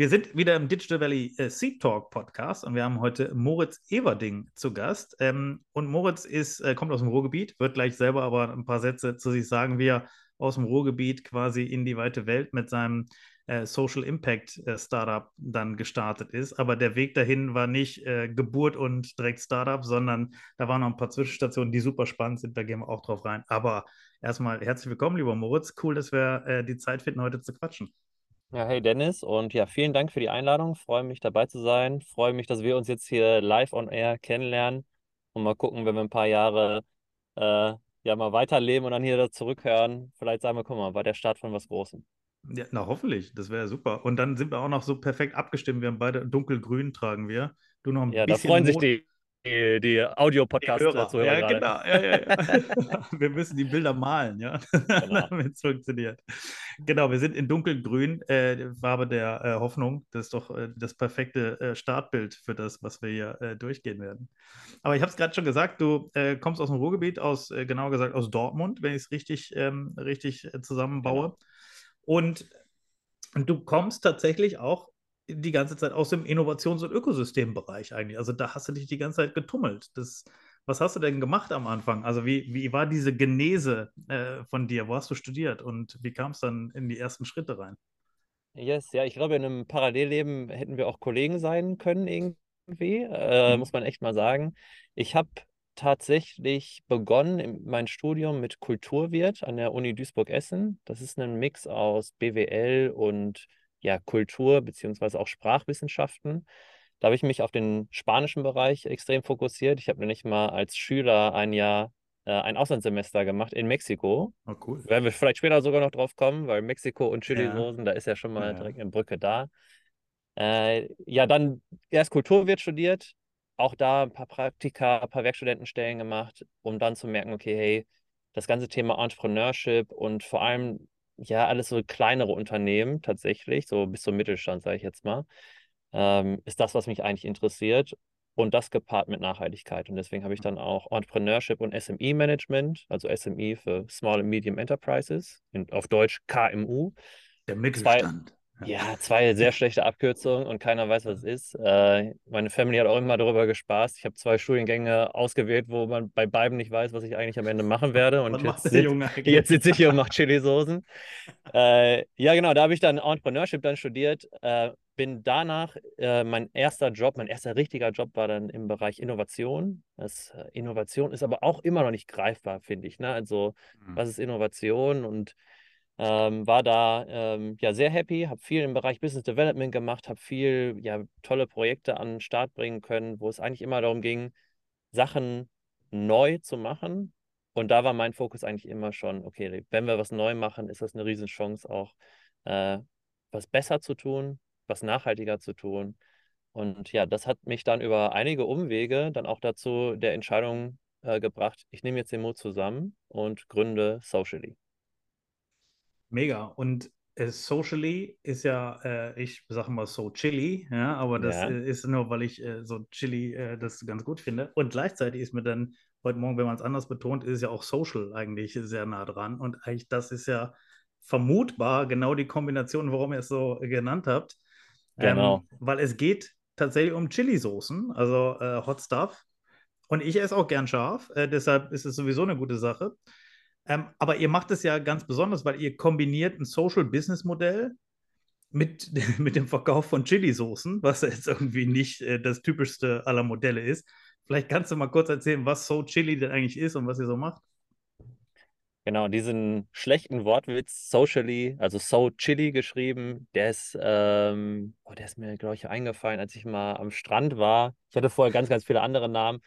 Wir sind wieder im Digital Valley äh, Seed Talk Podcast und wir haben heute Moritz Everding zu Gast. Ähm, und Moritz ist, äh, kommt aus dem Ruhrgebiet, wird gleich selber aber ein paar Sätze zu sich sagen, wie er aus dem Ruhrgebiet quasi in die weite Welt mit seinem äh, Social Impact äh, Startup dann gestartet ist. Aber der Weg dahin war nicht äh, Geburt und direkt Startup, sondern da waren noch ein paar Zwischenstationen, die super spannend sind. Da gehen wir auch drauf rein. Aber erstmal herzlich willkommen, lieber Moritz. Cool, dass wir äh, die Zeit finden, heute zu quatschen. Ja, hey Dennis und ja, vielen Dank für die Einladung. Freue mich dabei zu sein. Freue mich, dass wir uns jetzt hier live on air kennenlernen und mal gucken, wenn wir ein paar Jahre äh, ja mal weiterleben und dann hier zurückhören. Vielleicht sagen wir, guck mal, war der Start von was Großem. Ja, na hoffentlich, das wäre super. Und dann sind wir auch noch so perfekt abgestimmt. Wir haben beide dunkelgrün tragen wir. Du noch ein ja, bisschen. Da freuen sich die, die, die Audio-Podcasts zu hören. Ja, genau. Ja, ja, ja. wir müssen die Bilder malen, ja, genau. damit es funktioniert. Genau, wir sind in dunkelgrün, äh, Farbe der äh, Hoffnung. Das ist doch äh, das perfekte äh, Startbild für das, was wir hier äh, durchgehen werden. Aber ich habe es gerade schon gesagt, du äh, kommst aus dem Ruhrgebiet, aus, genauer gesagt aus Dortmund, wenn ich es richtig, ähm, richtig zusammenbaue. Genau. Und du kommst tatsächlich auch die ganze Zeit aus dem Innovations- und Ökosystembereich eigentlich. Also da hast du dich die ganze Zeit getummelt. Das, was hast du denn gemacht am Anfang? Also wie, wie war diese Genese äh, von dir? Wo hast du studiert und wie kam es dann in die ersten Schritte rein? Yes, ja, ich glaube, in einem Parallelleben hätten wir auch Kollegen sein können irgendwie, äh, mhm. muss man echt mal sagen. Ich habe tatsächlich begonnen mein Studium mit Kulturwirt an der Uni Duisburg-Essen. Das ist ein Mix aus BWL und ja, Kultur beziehungsweise auch Sprachwissenschaften. Da habe ich mich auf den spanischen Bereich extrem fokussiert. Ich habe nämlich mal als Schüler ein Jahr äh, ein Auslandssemester gemacht in Mexiko. Oh, cool. Werden wir vielleicht später sogar noch drauf kommen, weil Mexiko und Chili-Soßen, ja. da ist ja schon mal ja. direkt eine Brücke da. Äh, ja, dann erst Kulturwirt studiert, auch da ein paar Praktika, ein paar Werkstudentenstellen gemacht, um dann zu merken, okay, hey, das ganze Thema Entrepreneurship und vor allem ja, alles so kleinere Unternehmen tatsächlich, so bis zum Mittelstand, sage ich jetzt mal, ähm, ist das, was mich eigentlich interessiert. Und das gepaart mit Nachhaltigkeit. Und deswegen habe ich dann auch Entrepreneurship und SME-Management, also SME für Small and Medium Enterprises, in, auf Deutsch KMU. Der Mittelstand. Zwei, ja, zwei sehr schlechte Abkürzungen und keiner weiß, was es ist. Äh, meine Family hat auch immer darüber gespaßt. Ich habe zwei Studiengänge ausgewählt, wo man bei beiden nicht weiß, was ich eigentlich am Ende machen werde. Und jetzt, sitz, jetzt sitze ich hier und mache Chili-Soßen. äh, ja, genau, da habe ich dann Entrepreneurship dann studiert. Äh, bin danach, äh, mein erster Job, mein erster richtiger Job war dann im Bereich Innovation. Das, äh, Innovation ist aber auch immer noch nicht greifbar, finde ich. Ne? Also, mhm. was ist Innovation und ähm, war da ähm, ja sehr happy, habe viel im Bereich Business Development gemacht, habe viel ja tolle Projekte an den Start bringen können, wo es eigentlich immer darum ging, Sachen neu zu machen. Und da war mein Fokus eigentlich immer schon, okay, wenn wir was neu machen, ist das eine Riesenchance auch, äh, was besser zu tun, was nachhaltiger zu tun. Und ja, das hat mich dann über einige Umwege dann auch dazu der Entscheidung äh, gebracht, ich nehme jetzt den Mut zusammen und gründe Socially. Mega. Und äh, socially ist ja, äh, ich sage mal so chilly, ja, aber das ja. Äh, ist nur, weil ich äh, so chilly äh, das ganz gut finde. Und gleichzeitig ist mir dann heute Morgen, wenn man es anders betont, ist ja auch social eigentlich sehr nah dran. Und eigentlich das ist ja vermutbar genau die Kombination, warum ihr es so genannt habt. Genau. Ähm, weil es geht tatsächlich um Chili-Soßen, also äh, Hot Stuff. Und ich esse auch gern scharf, deshalb ist es sowieso eine gute Sache. Ähm, aber ihr macht es ja ganz besonders, weil ihr kombiniert ein Social-Business-Modell mit, mit dem Verkauf von Chili-Soßen, was jetzt irgendwie nicht äh, das typischste aller Modelle ist. Vielleicht kannst du mal kurz erzählen, was So Chili denn eigentlich ist und was ihr so macht. Genau, diesen schlechten Wortwitz socially, also so chili geschrieben, der ist, ähm, oh, der ist mir, glaube ich, eingefallen, als ich mal am Strand war. Ich hatte vorher ganz, ganz viele andere Namen.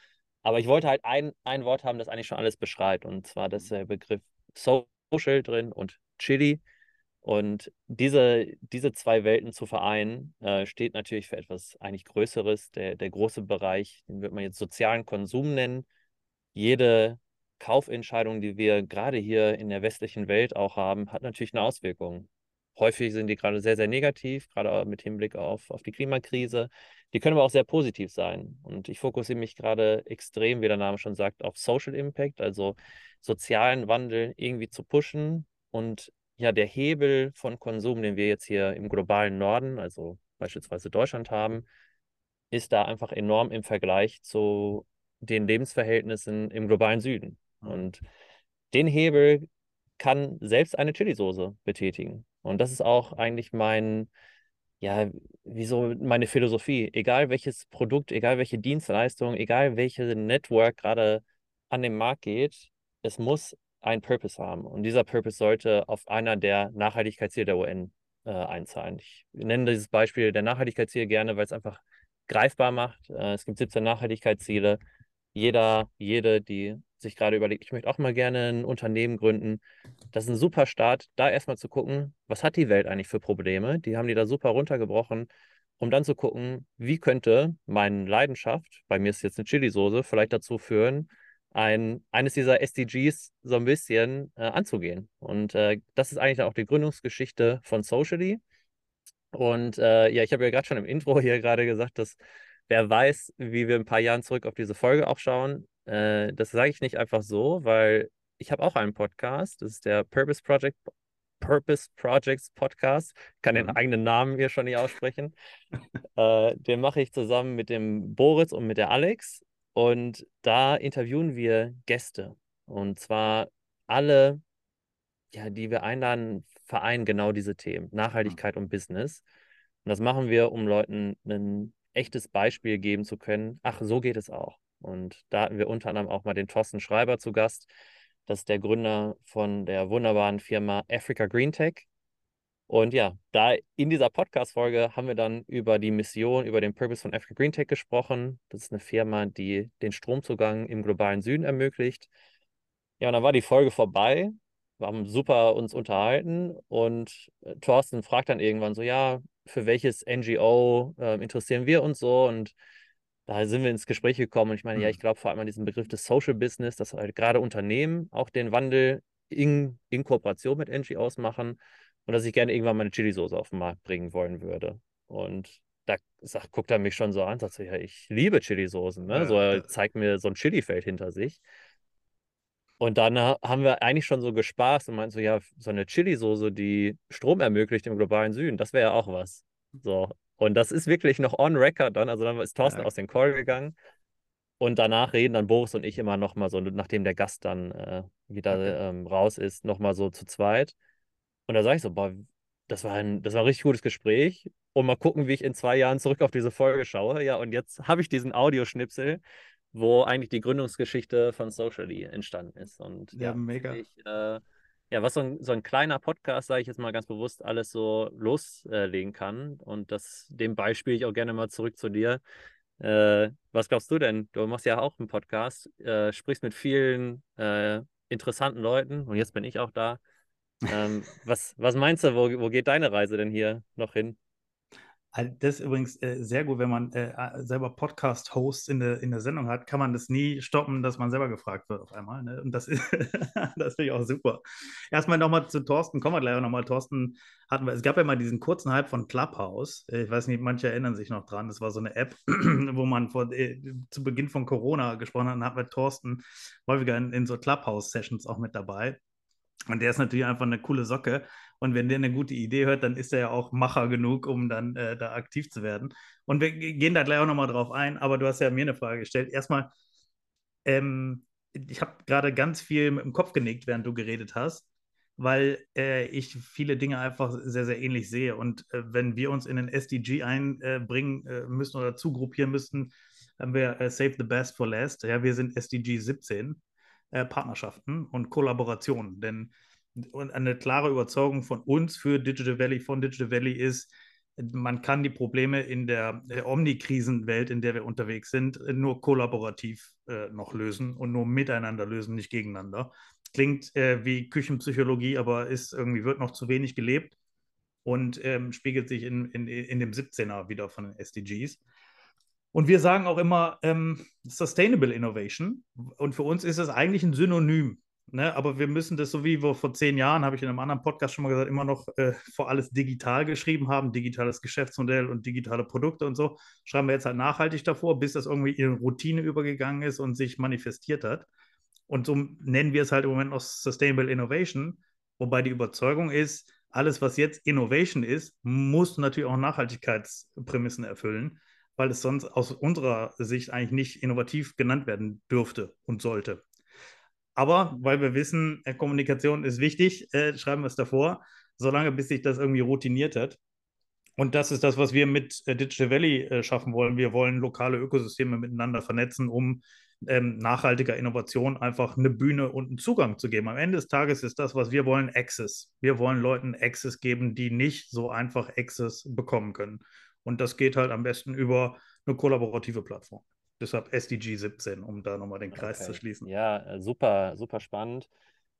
Aber ich wollte halt ein, ein Wort haben, das eigentlich schon alles beschreibt. Und zwar das der Begriff Social drin und Chili. Und diese, diese zwei Welten zu vereinen, äh, steht natürlich für etwas eigentlich Größeres. Der, der große Bereich, den wird man jetzt sozialen Konsum nennen. Jede Kaufentscheidung, die wir gerade hier in der westlichen Welt auch haben, hat natürlich eine Auswirkung. Häufig sind die gerade sehr, sehr negativ, gerade mit Hinblick auf, auf die Klimakrise. Die können aber auch sehr positiv sein. Und ich fokussiere mich gerade extrem, wie der Name schon sagt, auf Social Impact, also sozialen Wandel irgendwie zu pushen und ja, der Hebel von Konsum, den wir jetzt hier im globalen Norden, also beispielsweise Deutschland haben, ist da einfach enorm im Vergleich zu den Lebensverhältnissen im globalen Süden. Und den Hebel kann selbst eine Chili-Soße betätigen. Und das ist auch eigentlich mein, ja, wieso meine Philosophie. Egal welches Produkt, egal welche Dienstleistung, egal welche Network gerade an den Markt geht, es muss einen Purpose haben. Und dieser Purpose sollte auf einer der Nachhaltigkeitsziele der UN äh, einzahlen. Ich nenne dieses Beispiel der Nachhaltigkeitsziele gerne, weil es einfach greifbar macht. Äh, es gibt 17 Nachhaltigkeitsziele. Jeder, jede, die sich gerade überlegt, ich möchte auch mal gerne ein Unternehmen gründen. Das ist ein super Start, da erstmal zu gucken, was hat die Welt eigentlich für Probleme? Die haben die da super runtergebrochen, um dann zu gucken, wie könnte meine Leidenschaft, bei mir ist jetzt eine Chili-Soße, vielleicht dazu führen, ein, eines dieser SDGs so ein bisschen äh, anzugehen. Und äh, das ist eigentlich auch die Gründungsgeschichte von Socially. Und äh, ja, ich habe ja gerade schon im Intro hier gerade gesagt, dass wer weiß, wie wir ein paar Jahren zurück auf diese Folge auch schauen. Äh, das sage ich nicht einfach so, weil ich habe auch einen Podcast. Das ist der Purpose Project Purpose Projects Podcast. Ich kann den mhm. eigenen Namen hier schon nicht aussprechen. äh, den mache ich zusammen mit dem Boris und mit der Alex. Und da interviewen wir Gäste. Und zwar alle, ja, die wir einladen, vereinen genau diese Themen: Nachhaltigkeit und Business. Und das machen wir, um Leuten ein echtes Beispiel geben zu können. Ach, so geht es auch. Und da hatten wir unter anderem auch mal den Thorsten Schreiber zu Gast. Das ist der Gründer von der wunderbaren Firma Africa Green Tech. Und ja, da in dieser Podcast-Folge haben wir dann über die Mission, über den Purpose von Africa Green Tech gesprochen. Das ist eine Firma, die den Stromzugang im globalen Süden ermöglicht. Ja, und dann war die Folge vorbei. Wir haben super uns unterhalten und äh, Thorsten fragt dann irgendwann so, ja, für welches NGO äh, interessieren wir uns so? Und da sind wir ins Gespräch gekommen. Und ich meine, mhm. ja, ich glaube vor allem an diesen Begriff des Social Business, dass halt gerade Unternehmen auch den Wandel in, in Kooperation mit NGOs machen und dass ich gerne irgendwann meine Chili-Soße auf den Markt bringen wollen würde. Und da sagt, guckt er mich schon so an, sagt so, ja, ich liebe Chili-Soßen. Ne? Ja, so, er zeigt mir so ein Chili-Feld hinter sich. Und dann haben wir eigentlich schon so gespaßt und meinten so, ja, so eine Chili-Soße, die Strom ermöglicht im globalen Süden, das wäre ja auch was. So. Und das ist wirklich noch on record dann. Also dann ist Thorsten ja. aus dem Call gegangen. Und danach reden dann Boris und ich immer noch mal so, nachdem der Gast dann äh, wieder ähm, raus ist, noch mal so zu zweit. Und da sage ich so, boah, das war, ein, das war ein richtig gutes Gespräch. Und mal gucken, wie ich in zwei Jahren zurück auf diese Folge schaue. Ja, und jetzt habe ich diesen Audioschnipsel, wo eigentlich die Gründungsgeschichte von Socially entstanden ist. Und ja, ja mega. Ich, äh, ja, was so ein, so ein kleiner Podcast, sage ich jetzt mal ganz bewusst, alles so loslegen kann. Und das, dem Beispiel ich auch gerne mal zurück zu dir. Äh, was glaubst du denn? Du machst ja auch einen Podcast, äh, sprichst mit vielen äh, interessanten Leuten und jetzt bin ich auch da. Ähm, was, was meinst du, wo, wo geht deine Reise denn hier noch hin? Das ist übrigens äh, sehr gut, wenn man äh, selber Podcast-Host in der, in der Sendung hat, kann man das nie stoppen, dass man selber gefragt wird auf einmal. Ne? Und das, das finde ich auch super. Erstmal nochmal zu Thorsten, kommen wir gleich nochmal. Thorsten hatten wir, es gab ja mal diesen kurzen Hype von Clubhouse. Ich weiß nicht, manche erinnern sich noch dran. Das war so eine App, wo man vor, äh, zu Beginn von Corona gesprochen hat. Und hatten wir Thorsten häufiger in, in so Clubhouse-Sessions auch mit dabei. Und der ist natürlich einfach eine coole Socke. Und wenn der eine gute Idee hört, dann ist er ja auch Macher genug, um dann äh, da aktiv zu werden. Und wir gehen da gleich auch nochmal drauf ein. Aber du hast ja mir eine Frage gestellt. Erstmal, ähm, ich habe gerade ganz viel mit dem Kopf genickt, während du geredet hast, weil äh, ich viele Dinge einfach sehr, sehr ähnlich sehe. Und äh, wenn wir uns in den SDG einbringen äh, müssen oder zugruppieren müssten, haben wir äh, Save the Best for Last. Ja, wir sind SDG 17 äh, Partnerschaften und Kollaborationen. Denn eine klare Überzeugung von uns für Digital Valley, von Digital Valley ist, man kann die Probleme in der, der Omnikrisenwelt, in der wir unterwegs sind, nur kollaborativ äh, noch lösen und nur miteinander lösen, nicht gegeneinander. Klingt äh, wie Küchenpsychologie, aber ist irgendwie wird noch zu wenig gelebt und ähm, spiegelt sich in, in, in dem 17er wieder von den SDGs. Und wir sagen auch immer ähm, Sustainable Innovation. Und für uns ist es eigentlich ein Synonym. Ne? Aber wir müssen das, so wie wir vor zehn Jahren, habe ich in einem anderen Podcast schon mal gesagt, immer noch äh, vor alles digital geschrieben haben, digitales Geschäftsmodell und digitale Produkte und so, schreiben wir jetzt halt nachhaltig davor, bis das irgendwie in Routine übergegangen ist und sich manifestiert hat. Und so nennen wir es halt im Moment noch Sustainable Innovation, wobei die Überzeugung ist, alles, was jetzt Innovation ist, muss natürlich auch Nachhaltigkeitsprämissen erfüllen weil es sonst aus unserer Sicht eigentlich nicht innovativ genannt werden dürfte und sollte. Aber weil wir wissen, äh, Kommunikation ist wichtig, äh, schreiben wir es davor, solange bis sich das irgendwie routiniert hat. Und das ist das, was wir mit äh, Digital Valley äh, schaffen wollen. Wir wollen lokale Ökosysteme miteinander vernetzen, um ähm, nachhaltiger Innovation einfach eine Bühne und einen Zugang zu geben. Am Ende des Tages ist das, was wir wollen, Access. Wir wollen Leuten Access geben, die nicht so einfach Access bekommen können. Und das geht halt am besten über eine kollaborative Plattform. Deshalb SDG 17, um da nochmal den Kreis okay. zu schließen. Ja, äh, super, super spannend.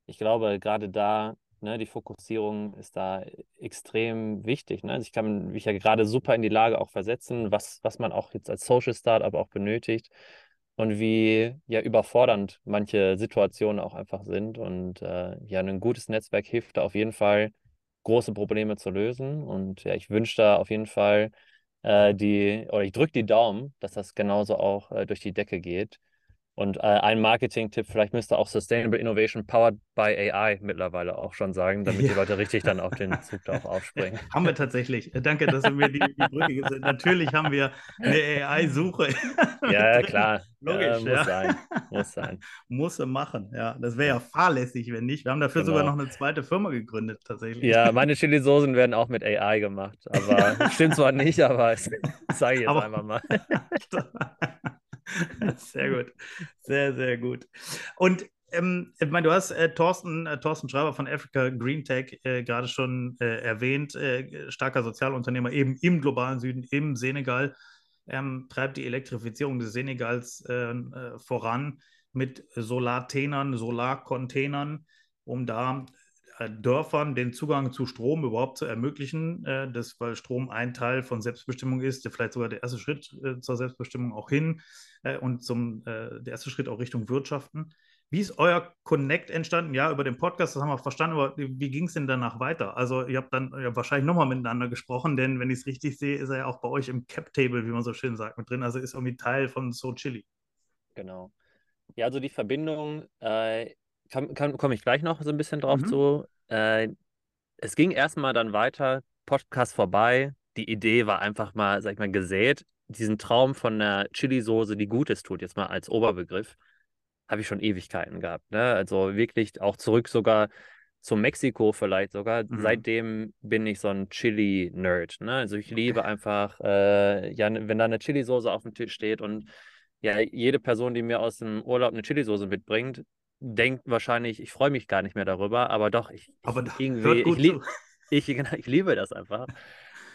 Ich glaube, gerade da, ne, die Fokussierung ist da extrem wichtig. Ne? Also ich kann mich ja gerade super in die Lage auch versetzen, was, was man auch jetzt als Social Startup auch benötigt und wie ja überfordernd manche Situationen auch einfach sind. Und äh, ja, ein gutes Netzwerk hilft da auf jeden Fall, große Probleme zu lösen. Und ja, ich wünsche da auf jeden Fall die, oder ich drücke die Daumen, dass das genauso auch äh, durch die Decke geht. Und äh, ein Marketing-Tipp, vielleicht müsste auch Sustainable Innovation Powered by AI mittlerweile auch schon sagen, damit ja. die Leute richtig dann auf den Zug da auch aufspringen. haben wir tatsächlich. Äh, danke, dass du mir die, die Brücke gesagt Natürlich haben wir eine AI-Suche. ja, klar. Logisch. Ja, muss ja. sein. Muss sein. Muss machen, ja. Das wäre ja fahrlässig, wenn nicht. Wir haben dafür genau. sogar noch eine zweite Firma gegründet, tatsächlich. Ja, meine Chili-Soßen werden auch mit AI gemacht. Aber stimmt zwar nicht, aber ich sage jetzt aber, einfach mal. sehr gut. Sehr, sehr gut. Und ähm, ich meine, du hast äh, Thorsten, äh, Thorsten Schreiber von Africa Green Tech äh, gerade schon äh, erwähnt, äh, starker Sozialunternehmer eben im globalen Süden, im Senegal, ähm, treibt die Elektrifizierung des Senegals äh, voran mit Solartenern, Solarcontainern, um da Dörfern den Zugang zu Strom überhaupt zu ermöglichen, das, weil Strom ein Teil von Selbstbestimmung ist, vielleicht sogar der erste Schritt zur Selbstbestimmung auch hin äh, und zum, äh, der erste Schritt auch Richtung Wirtschaften. Wie ist euer Connect entstanden? Ja, über den Podcast, das haben wir verstanden, aber wie ging es denn danach weiter? Also, ihr habt dann ja, wahrscheinlich nochmal miteinander gesprochen, denn wenn ich es richtig sehe, ist er ja auch bei euch im Cap-Table, wie man so schön sagt, mit drin. Also ist irgendwie Teil von So Chili. Genau. Ja, also die Verbindung, äh, komme ich gleich noch so ein bisschen drauf mhm. zu. Äh, es ging erstmal dann weiter, Podcast vorbei. Die Idee war einfach mal, sag ich mal, gesät diesen Traum von einer Chili-Soße, die Gutes tut, jetzt mal als Oberbegriff, habe ich schon Ewigkeiten gehabt. Ne? Also wirklich auch zurück sogar zu Mexiko vielleicht sogar. Mhm. Seitdem bin ich so ein Chili-Nerd. Ne? Also ich okay. liebe einfach, äh, ja, wenn da eine Chili-Soße auf dem Tisch steht und ja, jede Person, die mir aus dem Urlaub eine Chili-Soße mitbringt, denkt wahrscheinlich, ich freue mich gar nicht mehr darüber, aber doch, ich, aber ich irgendwie, ich, lieb, ich, ich, liebe das einfach.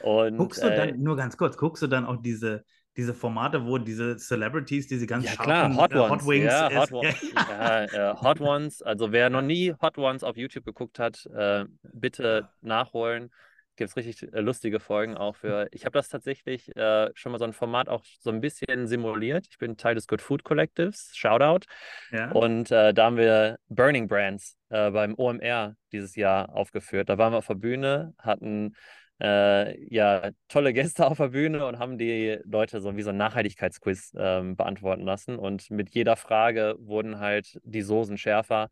Und, guckst du dann, äh, nur ganz kurz, guckst du dann auch diese, diese Formate, wo diese Celebrities, diese ganz ja, scharfen, klar, Hot, äh, Hot Wings, ja, Hot, ja, äh, Hot Ones, also wer noch nie Hot Ones auf YouTube geguckt hat, äh, bitte nachholen. Gibt es richtig äh, lustige Folgen auch für. Ich habe das tatsächlich äh, schon mal so ein Format auch so ein bisschen simuliert. Ich bin Teil des Good Food Collectives, Shoutout. Ja. Und da haben wir Burning Brands beim OMR dieses Jahr aufgeführt. Da waren wir auf der Bühne, hatten äh, ja, tolle Gäste auf der Bühne und haben die Leute so wie so ein Nachhaltigkeitsquiz ähm, beantworten lassen. Und mit jeder Frage wurden halt die Soßen schärfer.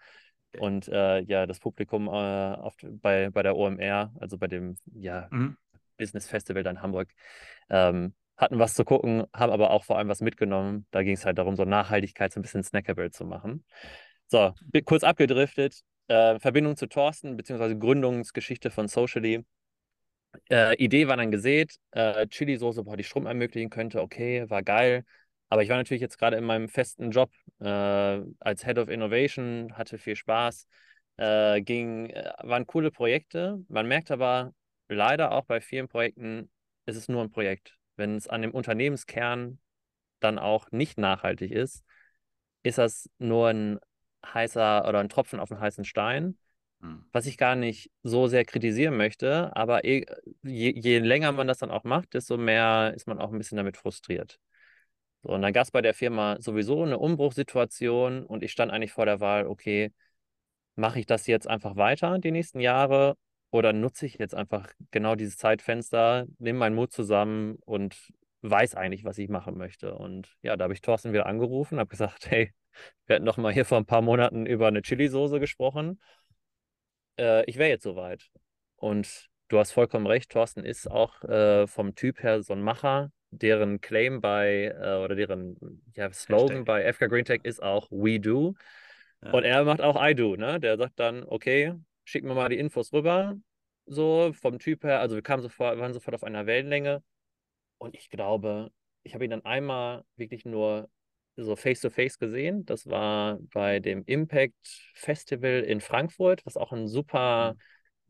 Und äh, ja, das Publikum äh, auf, bei, bei der OMR, also bei dem ja, mhm. Business Festival da in Hamburg, ähm, hatten was zu gucken, haben aber auch vor allem was mitgenommen. Da ging es halt darum, so Nachhaltigkeit so ein bisschen snackable zu machen. So, kurz abgedriftet. Äh, Verbindung zu Thorsten, beziehungsweise Gründungsgeschichte von Socially. Äh, Idee war dann gesät, äh, Chili-Soße, boah, die Strom ermöglichen könnte, okay, war geil. Aber ich war natürlich jetzt gerade in meinem festen Job äh, als Head of Innovation, hatte viel Spaß, äh, ging, äh, waren coole Projekte. Man merkt aber leider auch bei vielen Projekten, es ist nur ein Projekt. Wenn es an dem Unternehmenskern dann auch nicht nachhaltig ist, ist das nur ein heißer oder ein Tropfen auf einen heißen Stein, hm. was ich gar nicht so sehr kritisieren möchte, aber je, je, länger man das dann auch macht, desto mehr ist man auch ein bisschen damit frustriert. So, und dann gab es bei der Firma sowieso eine Umbruchssituation und ich stand eigentlich vor der Wahl, okay, mache ich das jetzt einfach weiter die nächsten Jahre oder nutze ich jetzt einfach genau dieses Zeitfenster, nehme meinen Mut zusammen und weiß eigentlich, was ich machen möchte. Und ja, da habe ich Thorsten wieder angerufen, habe gesagt, hey, wir hatten noch mal hier vor ein paar Monaten über eine Chili-Soße gesprochen. Äh, ich wäre jetzt soweit. Und du hast vollkommen recht, Thorsten ist auch äh, vom Typ her so ein Macher, deren Claim bei äh, oder deren ja, Slogan Hashtag. bei FK Green Tech ist auch We Do. Ja. Und er macht auch I Do, ne? Der sagt dann, okay, schick mir mal die Infos rüber. So vom Typ her, also wir kamen sofort, waren sofort auf einer Wellenlänge. Und ich glaube, ich habe ihn dann einmal wirklich nur so face-to-face -face gesehen. Das war bei dem Impact Festival in Frankfurt, was auch ein super mhm.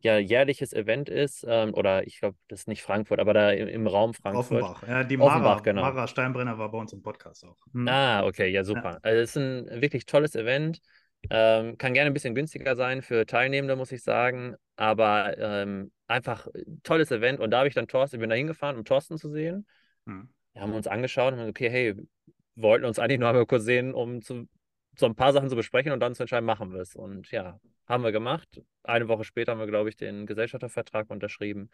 Ja, jährliches Event ist. Ähm, oder ich glaube, das ist nicht Frankfurt, aber da im, im Raum Frankfurt. Offenbach, ja, die Mara, Offenbach, genau. Mara Steinbrenner war bei uns im Podcast auch. Mhm. Ah, okay, ja, super. Ja. Also es ist ein wirklich tolles Event. Ähm, kann gerne ein bisschen günstiger sein für Teilnehmende, muss ich sagen. Aber ähm, einfach tolles Event. Und da habe ich dann Thorsten, ich bin da hingefahren, um Thorsten zu sehen. Hm. Wir haben uns angeschaut und haben gesagt, okay, hey, wollten uns eigentlich nur einmal kurz sehen, um zu, so ein paar Sachen zu besprechen und dann zu entscheiden, machen wir es. Und ja, haben wir gemacht. Eine Woche später haben wir, glaube ich, den Gesellschaftervertrag unterschrieben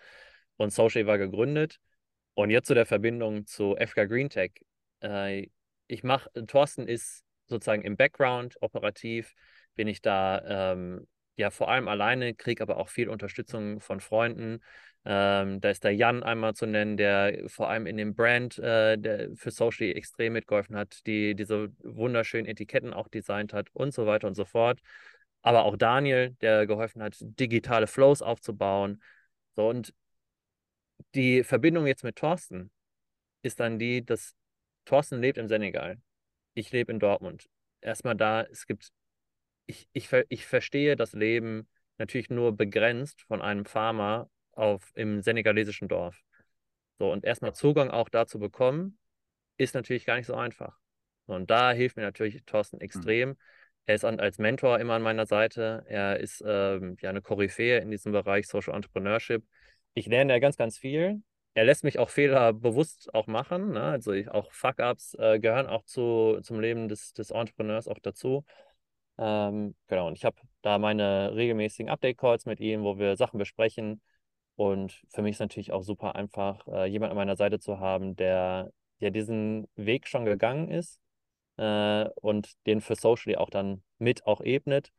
und Social war gegründet. Und jetzt zu der Verbindung zu FK Green Tech. Äh, ich mache, Thorsten ist sozusagen im Background operativ, bin ich da ähm, ja vor allem alleine, kriege aber auch viel Unterstützung von Freunden. Ähm, da ist der Jan einmal zu nennen, der vor allem in dem Brand äh, für Social extrem mitgeholfen hat, die diese wunderschönen Etiketten auch designt hat und so weiter und so fort. Aber auch Daniel, der geholfen hat, digitale Flows aufzubauen. So, und die Verbindung jetzt mit Thorsten ist dann die, dass Thorsten lebt im Senegal. Ich lebe in Dortmund. Erstmal da, es gibt ich, ich, ich verstehe das Leben natürlich nur begrenzt von einem Farmer auf, im senegalesischen Dorf. So, und erstmal Zugang auch dazu bekommen, ist natürlich gar nicht so einfach. Und da hilft mir natürlich Thorsten hm. extrem. Mhm. Er ist an, als Mentor immer an meiner Seite. Er ist ähm, ja eine Koryphäe in diesem Bereich Social Entrepreneurship. Ich lerne ja ganz, ganz viel. Er lässt mich auch Fehler bewusst auch machen. Ne? Also ich, auch Fuck-Ups äh, gehören auch zu, zum Leben des, des Entrepreneurs auch dazu. Ähm, genau, und ich habe da meine regelmäßigen Update-Calls mit ihm, wo wir Sachen besprechen. Und für mich ist natürlich auch super einfach, äh, jemand an meiner Seite zu haben, der, der diesen Weg schon gegangen ist äh, und den für Socially auch dann mit auch ebnet.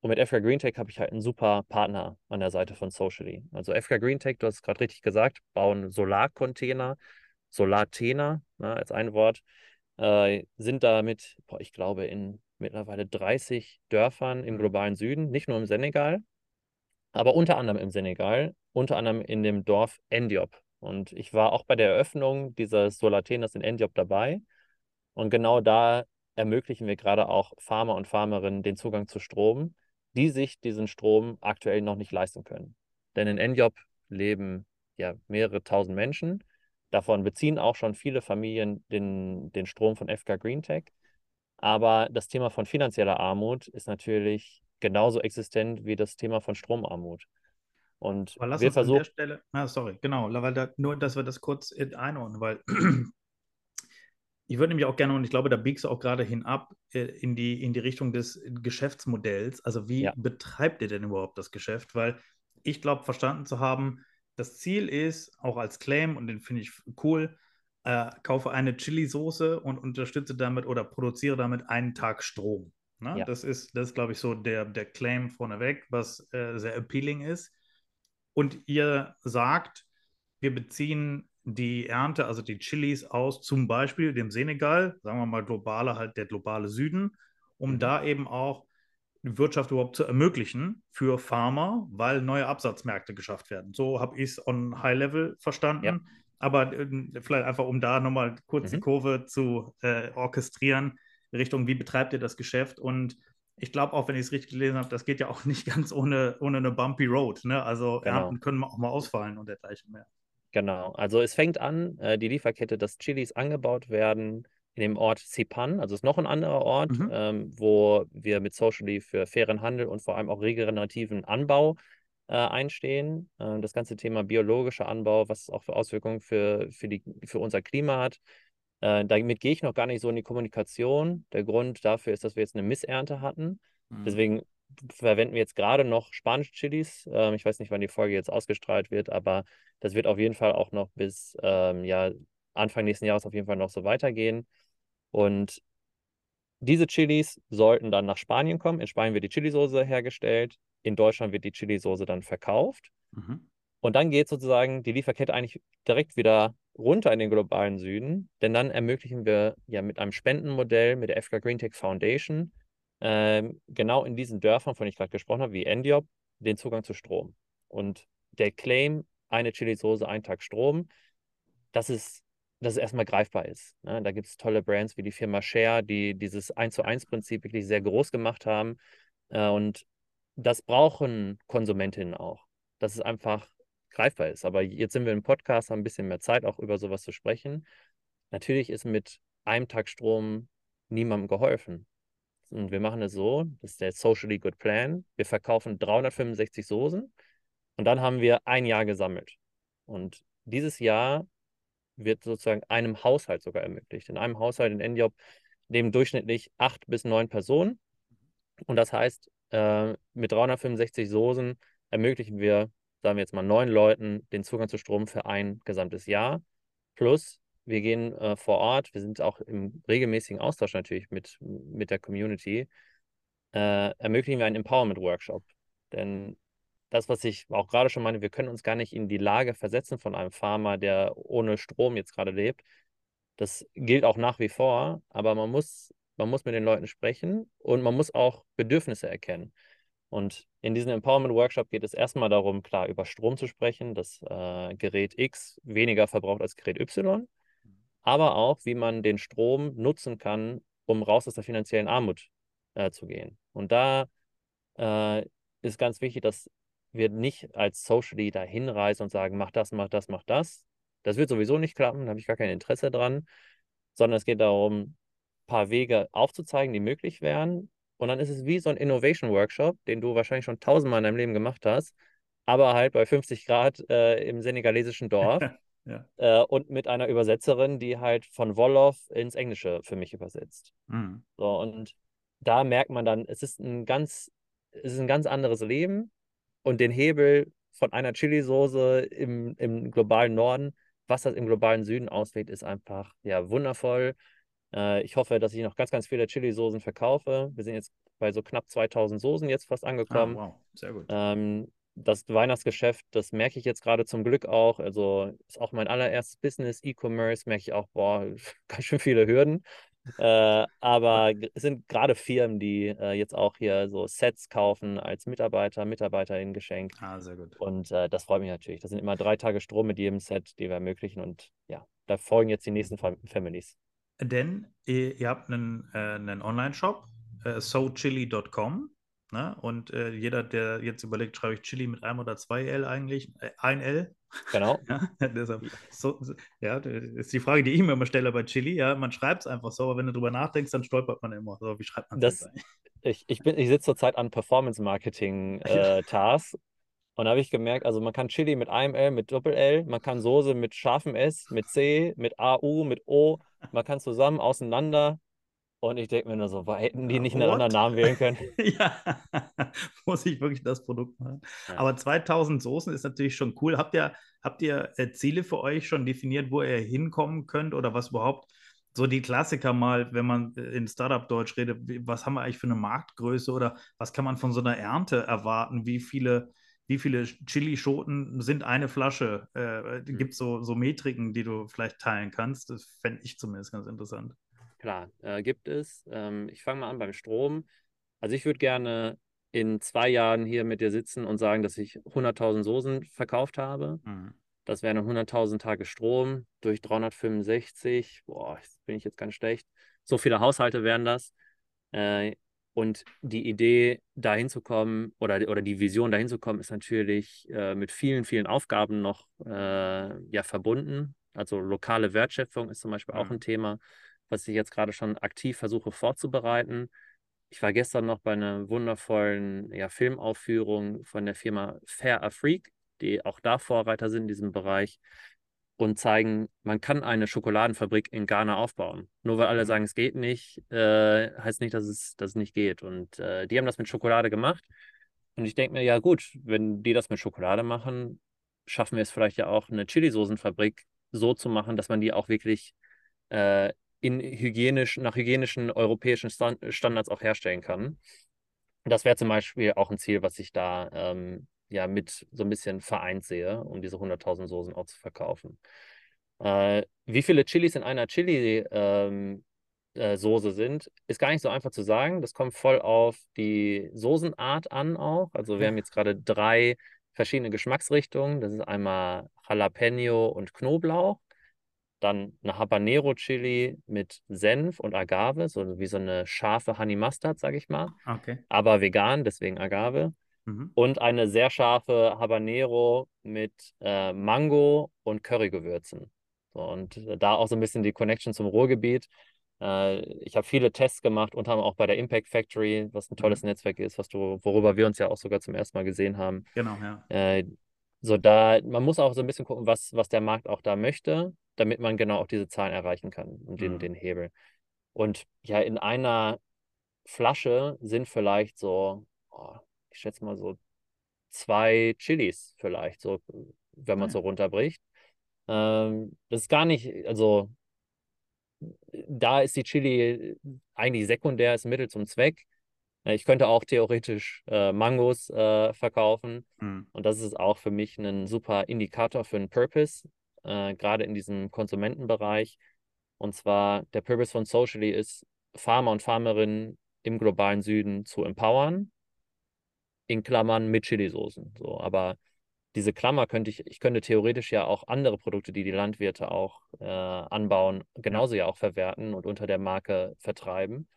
Und mit FK Green Tech habe ich halt einen super Partner an der Seite von Socially. Also FK Green Tech, du hast es gerade richtig gesagt, bauen Solarcontainer, Solartena ne, als ein Wort, äh, sind damit, boah, ich glaube, in mittlerweile 30 Dörfern im mhm. globalen Süden, nicht nur im Senegal, aber unter anderem im Senegal, unter anderem in dem Dorf Endiop. Und ich war auch bei der Eröffnung dieses Solatenas in Endiop dabei. Und genau da ermöglichen wir gerade auch Farmer und Farmerinnen den Zugang zu Strom, die sich diesen Strom aktuell noch nicht leisten können. Denn in Endiop leben ja mehrere tausend Menschen. Davon beziehen auch schon viele Familien den, den Strom von FK Greentech. Aber das Thema von finanzieller Armut ist natürlich genauso existent wie das Thema von Stromarmut. Und Aber lass wir uns versuchen. An der Stelle, ah, sorry, genau, weil da, nur, dass wir das kurz einordnen, weil ich würde nämlich auch gerne, und ich glaube, da biegst du auch gerade hinab äh, in, die, in die Richtung des Geschäftsmodells. Also, wie ja. betreibt ihr denn überhaupt das Geschäft? Weil ich glaube, verstanden zu haben, das Ziel ist, auch als Claim, und den finde ich cool, äh, kaufe eine Chili-Soße und unterstütze damit oder produziere damit einen Tag Strom. Ne? Ja. Das ist, das ist glaube ich, so der, der Claim vorneweg, was äh, sehr appealing ist. Und ihr sagt, wir beziehen die Ernte, also die Chilis aus zum Beispiel dem Senegal, sagen wir mal globale, halt der globale Süden, um mhm. da eben auch die Wirtschaft überhaupt zu ermöglichen für Farmer, weil neue Absatzmärkte geschafft werden. So habe ich es on High Level verstanden. Ja. Aber äh, vielleicht einfach, um da nochmal kurz mhm. die Kurve zu äh, orchestrieren, Richtung, wie betreibt ihr das Geschäft? Und ich glaube auch, wenn ich es richtig gelesen habe, das geht ja auch nicht ganz ohne, ohne eine bumpy Road. Ne? Also genau. Ernten können auch mal ausfallen und dergleichen mehr. Genau, also es fängt an, äh, die Lieferkette, dass Chilis angebaut werden in dem Ort Sipan, also es ist noch ein anderer Ort, mhm. ähm, wo wir mit Socially für fairen Handel und vor allem auch regenerativen Anbau äh, einstehen. Äh, das ganze Thema biologischer Anbau, was auch für Auswirkungen für, für, die, für unser Klima hat. Äh, damit gehe ich noch gar nicht so in die Kommunikation. Der Grund dafür ist, dass wir jetzt eine Missernte hatten. Mhm. Deswegen verwenden wir jetzt gerade noch spanische Chilis. Ähm, ich weiß nicht, wann die Folge jetzt ausgestrahlt wird, aber das wird auf jeden Fall auch noch bis ähm, ja, Anfang nächsten Jahres auf jeden Fall noch so weitergehen. Und diese Chilis sollten dann nach Spanien kommen. In Spanien wird die Chilisauce hergestellt. In Deutschland wird die Chilisauce dann verkauft. Mhm. Und dann geht sozusagen die Lieferkette eigentlich direkt wieder runter in den globalen Süden, denn dann ermöglichen wir ja mit einem Spendenmodell mit der FK Green Tech Foundation ähm, genau in diesen Dörfern, von denen ich gerade gesprochen habe, wie Endiop, den Zugang zu Strom. Und der Claim, eine Chili-Soße, ein Tag Strom, das ist, dass es erstmal greifbar ist. Ne? Da gibt es tolle Brands wie die Firma Share, die dieses 1 zu 1 Prinzip wirklich sehr groß gemacht haben. Äh, und das brauchen Konsumentinnen auch. Dass es einfach greifbar ist. Aber jetzt sind wir im Podcast, haben ein bisschen mehr Zeit, auch über sowas zu sprechen. Natürlich ist mit einem Tag Strom niemandem geholfen. Und wir machen es so, das ist der Socially Good Plan. Wir verkaufen 365 Soßen und dann haben wir ein Jahr gesammelt. Und dieses Jahr wird sozusagen einem Haushalt sogar ermöglicht. In einem Haushalt in Endiop leben durchschnittlich acht bis neun Personen. Und das heißt, äh, mit 365 Soßen ermöglichen wir, sagen wir jetzt mal, neun Leuten den Zugang zu Strom für ein gesamtes Jahr. Plus wir gehen äh, vor Ort, wir sind auch im regelmäßigen Austausch natürlich mit, mit der Community, äh, ermöglichen wir einen Empowerment-Workshop. Denn das, was ich auch gerade schon meine, wir können uns gar nicht in die Lage versetzen von einem Farmer, der ohne Strom jetzt gerade lebt. Das gilt auch nach wie vor, aber man muss, man muss mit den Leuten sprechen und man muss auch Bedürfnisse erkennen. Und in diesem Empowerment Workshop geht es erstmal darum, klar über Strom zu sprechen, dass äh, Gerät X weniger verbraucht als Gerät Y aber auch, wie man den Strom nutzen kann, um raus aus der finanziellen Armut äh, zu gehen. Und da äh, ist ganz wichtig, dass wir nicht als Social Leader hinreisen und sagen, mach das, mach das, mach das. Das wird sowieso nicht klappen, da habe ich gar kein Interesse dran, sondern es geht darum, paar Wege aufzuzeigen, die möglich wären. Und dann ist es wie so ein Innovation Workshop, den du wahrscheinlich schon tausendmal in deinem Leben gemacht hast, aber halt bei 50 Grad äh, im senegalesischen Dorf. Ja. Äh, und mit einer Übersetzerin, die halt von Wolof ins Englische für mich übersetzt. Mhm. So, und da merkt man dann, es ist ein ganz, es ist ein ganz anderes Leben und den Hebel von einer Chili-Soße im, im globalen Norden, was das im globalen Süden auswählt, ist einfach ja wundervoll. Äh, ich hoffe, dass ich noch ganz, ganz viele Chili-Soßen verkaufe. Wir sind jetzt bei so knapp 2000 Soßen jetzt fast ah, angekommen. Ah, wow, sehr gut. Ähm, das Weihnachtsgeschäft, das merke ich jetzt gerade zum Glück auch. Also ist auch mein allererstes Business, E-Commerce, merke ich auch, boah, ganz schön viele Hürden. Äh, aber es sind gerade Firmen, die äh, jetzt auch hier so Sets kaufen als Mitarbeiter, Mitarbeiterin geschenkt. Ah, sehr gut. Und äh, das freut mich natürlich. Das sind immer drei Tage Strom mit jedem Set, die wir ermöglichen. Und ja, da folgen jetzt die nächsten Families. Denn ihr, ihr habt einen, äh, einen Online-Shop, äh, sochili.com. Ne? Und äh, jeder, der jetzt überlegt, schreibe ich Chili mit einem oder zwei L eigentlich, äh, ein L. Genau. ja, deshalb, so, ja, das ist die Frage, die ich mir immer stelle bei Chili. Ja, man schreibt es einfach so, aber wenn du drüber nachdenkst, dann stolpert man immer. So, wie schreibt man das? Ich, ich, ich sitze zurzeit an Performance-Marketing-Tasks. Äh, und da habe ich gemerkt, also man kann Chili mit einem L, mit Doppel-L, man kann Soße mit scharfem S, mit C, mit AU, mit O, man kann zusammen, auseinander. Und ich denke mir nur so, hätten die nicht einen anderen Namen wählen können? ja, muss ich wirklich das Produkt machen. Ja. Aber 2000 Soßen ist natürlich schon cool. Habt ihr, habt ihr äh, Ziele für euch schon definiert, wo ihr hinkommen könnt oder was überhaupt so die Klassiker mal, wenn man äh, in Startup-Deutsch redet, was haben wir eigentlich für eine Marktgröße oder was kann man von so einer Ernte erwarten? Wie viele, wie viele Chili-Schoten sind eine Flasche? Äh, mhm. Gibt es so, so Metriken, die du vielleicht teilen kannst? Das fände ich zumindest ganz interessant. Klar, äh, gibt es. Ähm, ich fange mal an beim Strom. Also ich würde gerne in zwei Jahren hier mit dir sitzen und sagen, dass ich 100.000 Soßen verkauft habe. Mhm. Das wären 100.000 Tage Strom durch 365. Boah, bin ich jetzt ganz schlecht. So viele Haushalte wären das. Äh, Und die Idee, dahin zu kommen oder, oder die Vision, dahin zu kommen, ist natürlich äh, mit vielen, vielen Aufgaben noch äh, ja, verbunden. Also lokale Wertschöpfung ist zum Beispiel auch mhm. ein Thema, was ich jetzt gerade schon aktiv versuche vorzubereiten. Ich war gestern noch bei einer wundervollen ja, Filmaufführung von der Firma Fair Afrique, die auch da Vorreiter sind in diesem Bereich und zeigen, man kann eine Schokoladenfabrik in Ghana aufbauen. Nur weil alle mhm. sagen, es geht nicht, äh, heißt nicht, dass es, dass es nicht geht. Und äh, die haben das mit Schokolade gemacht. Und ich denke mir, ja gut, wenn die das mit Schokolade machen, schaffen wir es vielleicht ja auch, eine Chili-Soßenfabrik so zu machen, dass man die auch wirklich äh, in hygienisch, nach hygienischen europäischen Standards auch herstellen kann. Das wäre zum Beispiel auch ein Ziel, was ich da ähm, ja mit so ein bisschen vereint sehe, um diese 100.000 Soßen auch zu verkaufen. Äh, wie viele Chilis in einer Chili ähm, äh, Soße sind, ist gar nicht so einfach zu sagen. Das kommt voll auf die Soßenart an auch. Also wir haben jetzt gerade drei verschiedene Geschmacksrichtungen. Das ist einmal Jalapeno und Knoblauch dann eine Habanero Chili mit Senf und Agave, so wie so eine scharfe Honey Mustard, sage ich mal. Okay. Aber vegan, deswegen Agave. Mhm. Und eine sehr scharfe Habanero mit äh, Mango und Currygewürzen. So, und da auch so ein bisschen die Connection zum Ruhrgebiet. Äh, ich habe viele Tests gemacht, unter anderem auch bei der Impact Factory, was ein tolles mhm. Netzwerk ist, was du, worüber wir uns ja auch sogar zum ersten Mal gesehen haben. Genau, ja. Äh, so da, man muss auch so ein bisschen gucken, was, was der Markt auch da möchte damit man genau auch diese Zahlen erreichen kann und den, mhm. den Hebel. Und ja, in einer Flasche sind vielleicht so, oh, ich schätze mal so zwei Chilis vielleicht, so, wenn man es so runterbricht. Ähm, das ist gar nicht, also da ist die Chili eigentlich sekundär, ist Mittel zum Zweck. Äh, ich könnte auch theoretisch äh, Mangos äh, verkaufen. Mhm. Und das ist auch für mich ein super Indikator für einen Purpose äh, gerade in diesem Konsumentenbereich. Und zwar der Purpose von Socially ist, Farmer und Farmerinnen im globalen Süden zu empowern, in Klammern mit Chili-Soßen. So, aber diese Klammer könnte ich, ich könnte theoretisch ja auch andere Produkte, die die Landwirte auch äh, anbauen, genauso ja. auch verwerten und unter der Marke vertreiben.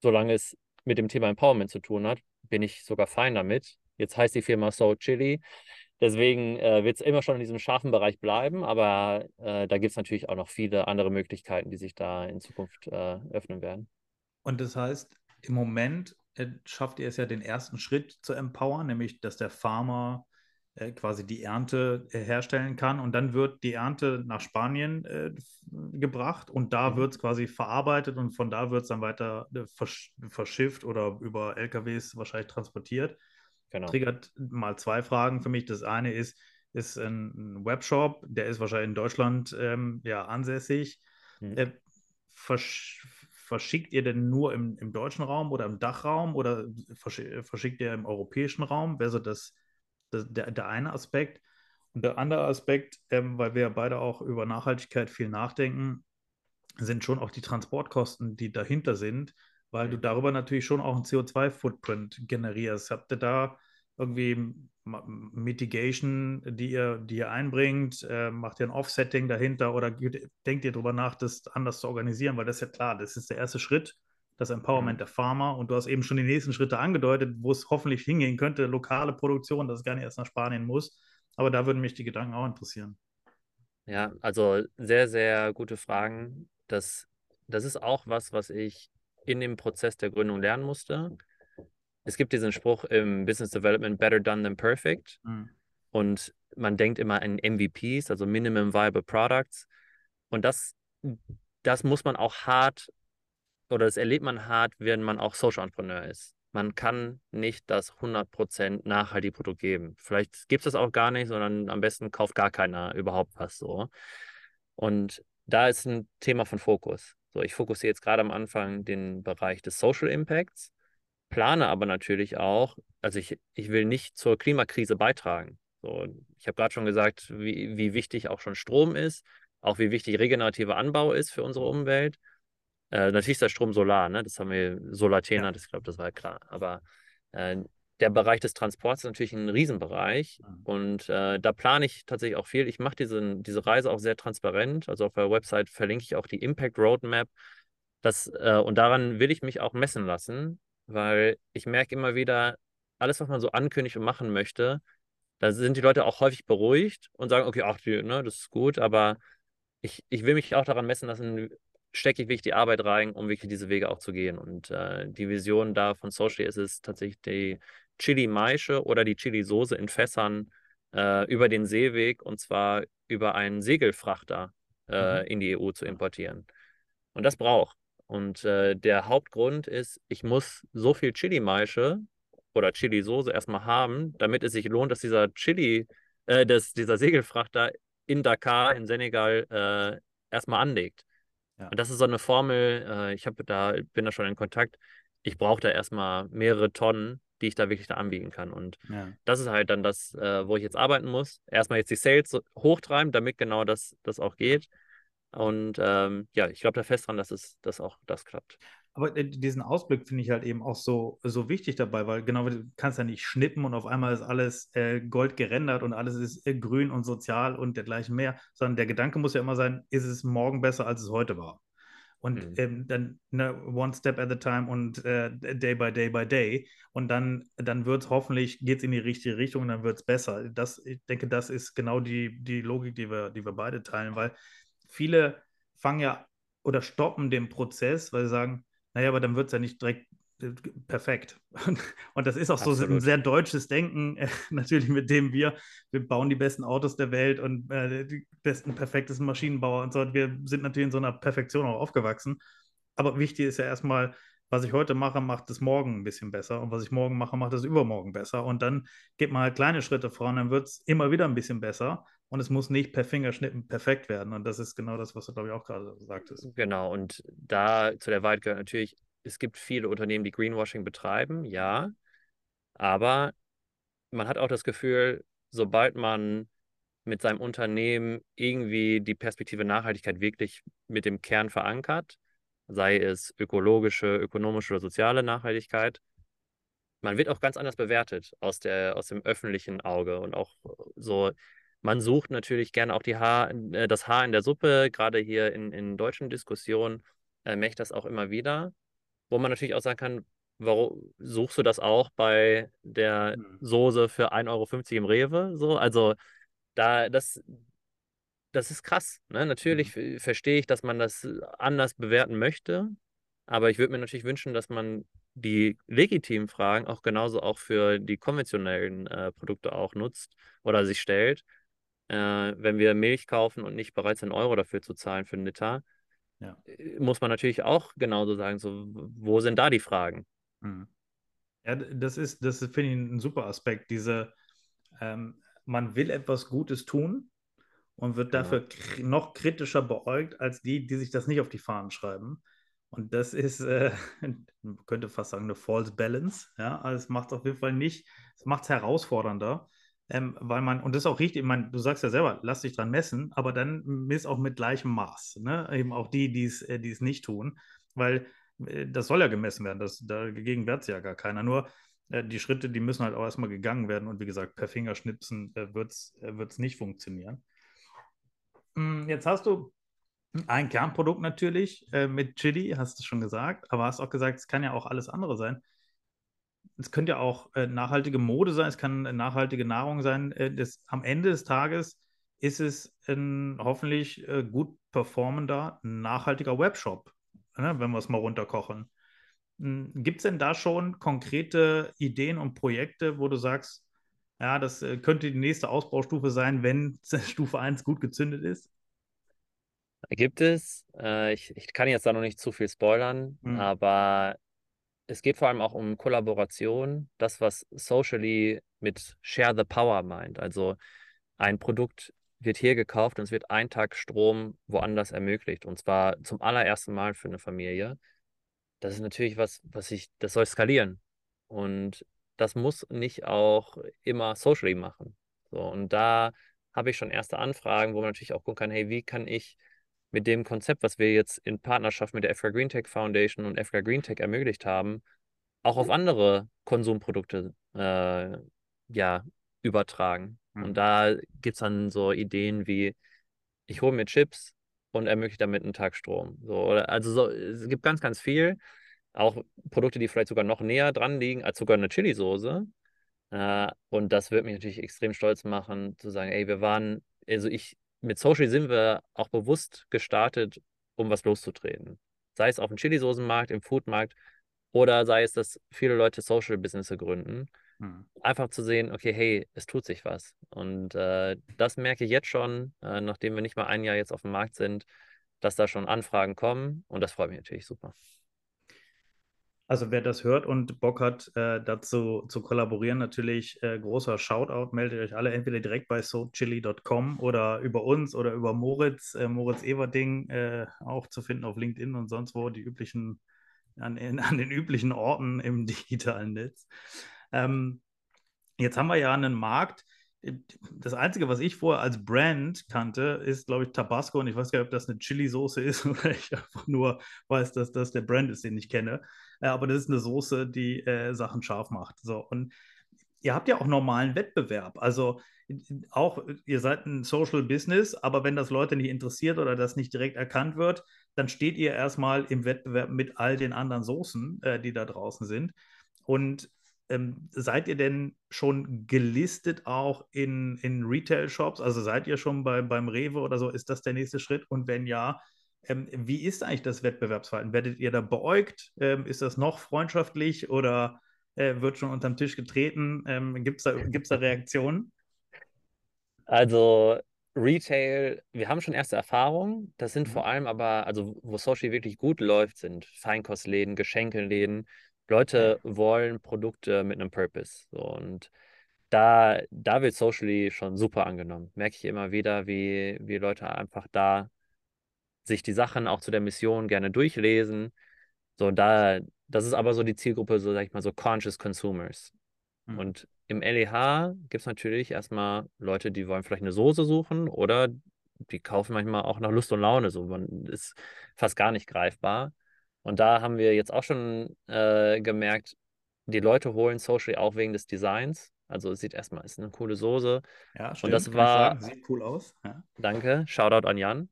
Solange es mit dem Thema Empowerment zu tun hat, bin ich sogar fein damit. Jetzt heißt die Firma So Chili. Deswegen äh, wird es immer schon in diesem scharfen Bereich bleiben, aber äh, da gibt es natürlich auch noch viele andere Möglichkeiten, die sich da in Zukunft äh, öffnen werden. Und das heißt, im Moment schafft ihr es ja den ersten Schritt zu empowern, nämlich dass der Farmer äh, quasi die Ernte äh, herstellen kann und dann wird die Ernte nach Spanien gebracht und da mhm. wird es quasi verarbeitet und von da wird es dann weiter versch verschifft oder über LKWs wahrscheinlich transportiert. Genau. Triggert mal zwei Fragen für mich. Das eine ist, ist ein Webshop, der ist wahrscheinlich in Deutschland ähm, ja, ansässig. Mhm. Äh, versch verschickt ihr denn nur im, im deutschen Raum oder im Dachraum oder versch verschickt ihr im europäischen Raum? Wäre so das, das, der, der eine Aspekt. Und der andere Aspekt, ähm, weil wir ja beide auch über Nachhaltigkeit viel nachdenken, sind schon auch die Transportkosten, die dahinter sind weil du darüber natürlich schon auch einen CO2-Footprint generierst. Habt ihr da irgendwie Mitigation, die ihr, die ihr einbringt? Äh, macht ihr ein Offsetting dahinter oder denkt ihr darüber nach, das anders zu organisieren? Weil das ist ja klar, das ist der erste Schritt, das Empowerment mhm. der Farmer. Und du hast eben schon die nächsten Schritte angedeutet, wo es hoffentlich hingehen könnte, lokale Produktion, dass es gar nicht erst nach Spanien muss. Aber da würden mich die Gedanken auch interessieren. Ja, also sehr, sehr gute Fragen. Das, das ist auch was, was ich in dem Prozess der Gründung lernen musste. Es gibt diesen Spruch im Business Development, better done than perfect. Mhm. Und man denkt immer an MVPs, also Minimum Viable Products. Und das, das muss man auch hart oder das erlebt man hart, wenn man auch Social Entrepreneur ist. Man kann nicht das 100% nachhaltige Produkt geben. Vielleicht gibt es das auch gar nicht, sondern am besten kauft gar keiner überhaupt was so. Und da ist ein Thema von Fokus. So, ich fokussiere jetzt gerade am Anfang den Bereich des Social Impacts, plane aber natürlich auch, also ich, ich will nicht zur Klimakrise beitragen. So, ich habe gerade schon gesagt, wie, wie wichtig auch schon Strom ist, auch wie wichtig regenerativer Anbau ist für unsere Umwelt. Äh, natürlich ist der Strom Solar, ne? das haben wir, Solatena, ja. das glaube das war klar. Aber äh, der Bereich des Transports ist natürlich ein Riesenbereich mhm. und äh, da plane ich tatsächlich auch viel. Ich mache diese, diese Reise auch sehr transparent. Also auf der Website verlinke ich auch die Impact Roadmap. Das, äh, und daran will ich mich auch messen lassen. Weil ich merke immer wieder, alles, was man so ankündigt und machen möchte, da sind die Leute auch häufig beruhigt und sagen, okay, ach, die, ne, das ist gut, aber ich, ich will mich auch daran messen lassen, stecke ich wirklich die Arbeit rein, um wirklich diese Wege auch zu gehen. Und äh, die Vision da von Social ist es tatsächlich die Chili-Maische oder die Chili-Soße in Fässern äh, über den Seeweg und zwar über einen Segelfrachter äh, mhm. in die EU zu importieren. Und das braucht. Und äh, der Hauptgrund ist, ich muss so viel Chili-Maische oder Chili-Soße erstmal haben, damit es sich lohnt, dass dieser Chili, äh, dass dieser Segelfrachter in Dakar, in Senegal, äh, erstmal anlegt. Ja. Und das ist so eine Formel, äh, ich habe da, bin da schon in Kontakt, ich brauche da erstmal mehrere Tonnen, die ich da wirklich da anbieten kann. Und ja. das ist halt dann das, äh, wo ich jetzt arbeiten muss. Erstmal jetzt die Sales hochtreiben, damit genau das, das auch geht. Und ähm, ja, ich glaube da fest dran, dass es dass auch das klappt. Aber diesen Ausblick finde ich halt eben auch so, so wichtig dabei, weil genau, du kannst ja nicht schnippen und auf einmal ist alles äh, gold gerendert und alles ist äh, grün und sozial und dergleichen mehr, sondern der Gedanke muss ja immer sein, ist es morgen besser, als es heute war? Und mhm. ähm, dann ne, one step at a time und äh, day by day by day. Und dann, dann wird es hoffentlich, geht es in die richtige Richtung und dann wird es besser. Das, ich denke, das ist genau die, die Logik, die wir, die wir beide teilen, weil viele fangen ja oder stoppen den Prozess, weil sie sagen, naja, aber dann wird es ja nicht direkt äh, perfekt. Und das ist auch Absolut. so ein sehr deutsches Denken, äh, natürlich mit dem wir, wir bauen die besten Autos der Welt und äh, die besten, perfektesten Maschinenbauer und so. Wir sind natürlich in so einer Perfektion auch aufgewachsen. Aber wichtig ist ja erstmal, was ich heute mache, macht es morgen ein bisschen besser. Und was ich morgen mache, macht es übermorgen besser. Und dann geht man halt kleine Schritte voran, dann wird es immer wieder ein bisschen besser. Und es muss nicht per Fingerschnippen perfekt werden. Und das ist genau das, was du, glaube ich, auch gerade sagtest. Genau. Und da zu der Wahrheit gehört natürlich, es gibt viele Unternehmen, die Greenwashing betreiben, ja. Aber man hat auch das Gefühl, sobald man mit seinem Unternehmen irgendwie die Perspektive Nachhaltigkeit wirklich mit dem Kern verankert, sei es ökologische, ökonomische oder soziale Nachhaltigkeit, man wird auch ganz anders bewertet aus, der, aus dem öffentlichen Auge und auch so, man sucht natürlich gerne auch die Haar, äh, das Haar in der Suppe, gerade hier in, in deutschen Diskussionen äh, merke das auch immer wieder, wo man natürlich auch sagen kann, warum suchst du das auch bei der mhm. Soße für 1,50 Euro im Rewe? So, also da, das, das ist krass. Ne? Natürlich mhm. verstehe ich, dass man das anders bewerten möchte, aber ich würde mir natürlich wünschen, dass man die legitimen Fragen auch genauso auch für die konventionellen äh, Produkte auch nutzt oder sich stellt. Äh, wenn wir Milch kaufen und nicht bereit sind, Euro dafür zu zahlen für einen Liter, ja. Äh, muss man natürlich auch genauso sagen, so, wo sind da die Fragen? Mhm. Ja, das ist, das finde ich ein super Aspekt. Diese, ähm, man will etwas Gutes tun, und wird genau. dafür noch kritischer beäugt als die, die sich das nicht auf die Fahnen schreiben. Und das ist, äh, man könnte fast sagen, eine False Balance. Ja, also es macht auf jeden Fall nicht, es macht es herausfordernder, ähm, weil man, und das ist auch richtig, ich meine, du sagst ja selber, lass dich dran messen, aber dann miss auch mit gleichem Maß. Ne? Eben auch die, die es äh, nicht tun, weil äh, das soll ja gemessen werden, das, dagegen wehrt es ja gar keiner. Nur äh, die Schritte, die müssen halt auch erstmal gegangen werden und wie gesagt, per Fingerschnipsen äh, wird es äh, nicht funktionieren. Hm, jetzt hast du ein Kernprodukt natürlich äh, mit Chili, hast du schon gesagt, aber hast auch gesagt, es kann ja auch alles andere sein. Es könnte ja auch äh, nachhaltige Mode sein, es kann nachhaltige Nahrung sein. Äh, das, am Ende des Tages ist es ein hoffentlich äh, gut performender, nachhaltiger Webshop, ne, wenn wir es mal runterkochen. Hm, Gibt es denn da schon konkrete Ideen und Projekte, wo du sagst, ja, das äh, könnte die nächste Ausbaustufe sein, wenn Stufe 1 gut gezündet ist. Gibt es. Äh, ich, ich kann jetzt da noch nicht zu viel spoilern, mhm. aber es geht vor allem auch um Kollaboration, das, was socially mit Share the Power meint. Also ein Produkt wird hier gekauft und es wird ein Tag Strom woanders ermöglicht. Und zwar zum allerersten Mal für eine Familie. Das ist natürlich was, was ich, das soll skalieren. Und das muss nicht auch immer socially machen. So, und da habe ich schon erste Anfragen, wo man natürlich auch gucken kann, hey, wie kann ich mit dem Konzept, was wir jetzt in Partnerschaft mit der FK Green Tech Foundation und FK Green Tech ermöglicht haben, auch auf andere Konsumprodukte äh, ja, übertragen. Mhm. Und da gibt es dann so Ideen wie, ich hole mir Chips und ermöglicht damit einen Tag Strom. So, also so, es gibt ganz, ganz viel. Auch Produkte, die vielleicht sogar noch näher dran liegen als sogar eine Chili-Soße. Äh, und das wird mich natürlich extrem stolz machen, zu sagen, ey, wir waren, also ich, mit Social sind wir auch bewusst gestartet, um was loszutreten. Sei es auf dem Chili-Soßenmarkt, im Foodmarkt oder sei es, dass viele Leute Social-Business gründen. Hm. Einfach zu sehen, okay, hey, es tut sich was. Und äh, das merke ich jetzt schon, äh, nachdem wir nicht mal ein Jahr jetzt auf dem Markt sind, dass da schon Anfragen kommen und das freut mich natürlich super. Also wer das hört und Bock hat, äh, dazu zu kollaborieren, natürlich äh, großer Shoutout. Meldet euch alle entweder direkt bei soapchili.com oder über uns oder über Moritz, äh, Moritz Everding, äh, auch zu finden auf LinkedIn und sonst wo, die üblichen, an, in, an den üblichen Orten im digitalen Netz. Ähm, jetzt haben wir ja einen Markt. Das Einzige, was ich vorher als Brand kannte, ist, glaube ich, Tabasco. Und ich weiß gar nicht, ob das eine Chili-Soße ist oder ich einfach nur weiß, dass das der Brand ist, den ich kenne. Äh, aber das ist eine Soße, die äh, Sachen scharf macht. So, und ihr habt ja auch normalen Wettbewerb. Also auch, ihr seid ein Social Business, aber wenn das Leute nicht interessiert oder das nicht direkt erkannt wird, dann steht ihr erstmal im Wettbewerb mit all den anderen Soßen, äh, die da draußen sind. Und ähm, seid ihr denn schon gelistet auch in, in Retail-Shops? Also seid ihr schon bei, beim Rewe oder so? Ist das der nächste Schritt? Und wenn ja, ähm, wie ist eigentlich das Wettbewerbsverhalten? Werdet ihr da beäugt? Ähm, ist das noch freundschaftlich oder äh, wird schon unterm Tisch getreten? Ähm, Gibt es da, gibt's da Reaktionen? Also Retail, wir haben schon erste Erfahrungen. Das sind mhm. vor allem aber, also wo Social wirklich gut läuft, sind Feinkostläden, Geschenkeläden, Leute wollen Produkte mit einem Purpose. So, und da, da wird Socially schon super angenommen. Merke ich immer wieder, wie, wie Leute einfach da sich die Sachen auch zu der Mission gerne durchlesen. So, da, das ist aber so die Zielgruppe, so sag ich mal, so Conscious Consumers. Mhm. Und im LEH gibt es natürlich erstmal Leute, die wollen vielleicht eine Soße suchen oder die kaufen manchmal auch nach Lust und Laune. So, man ist fast gar nicht greifbar. Und da haben wir jetzt auch schon äh, gemerkt, die Leute holen Social auch wegen des Designs. Also es sieht erstmal, ist eine coole Soße. Ja, stimmt, und das war. Sieht cool aus. Ja. Danke, Shoutout an Jan.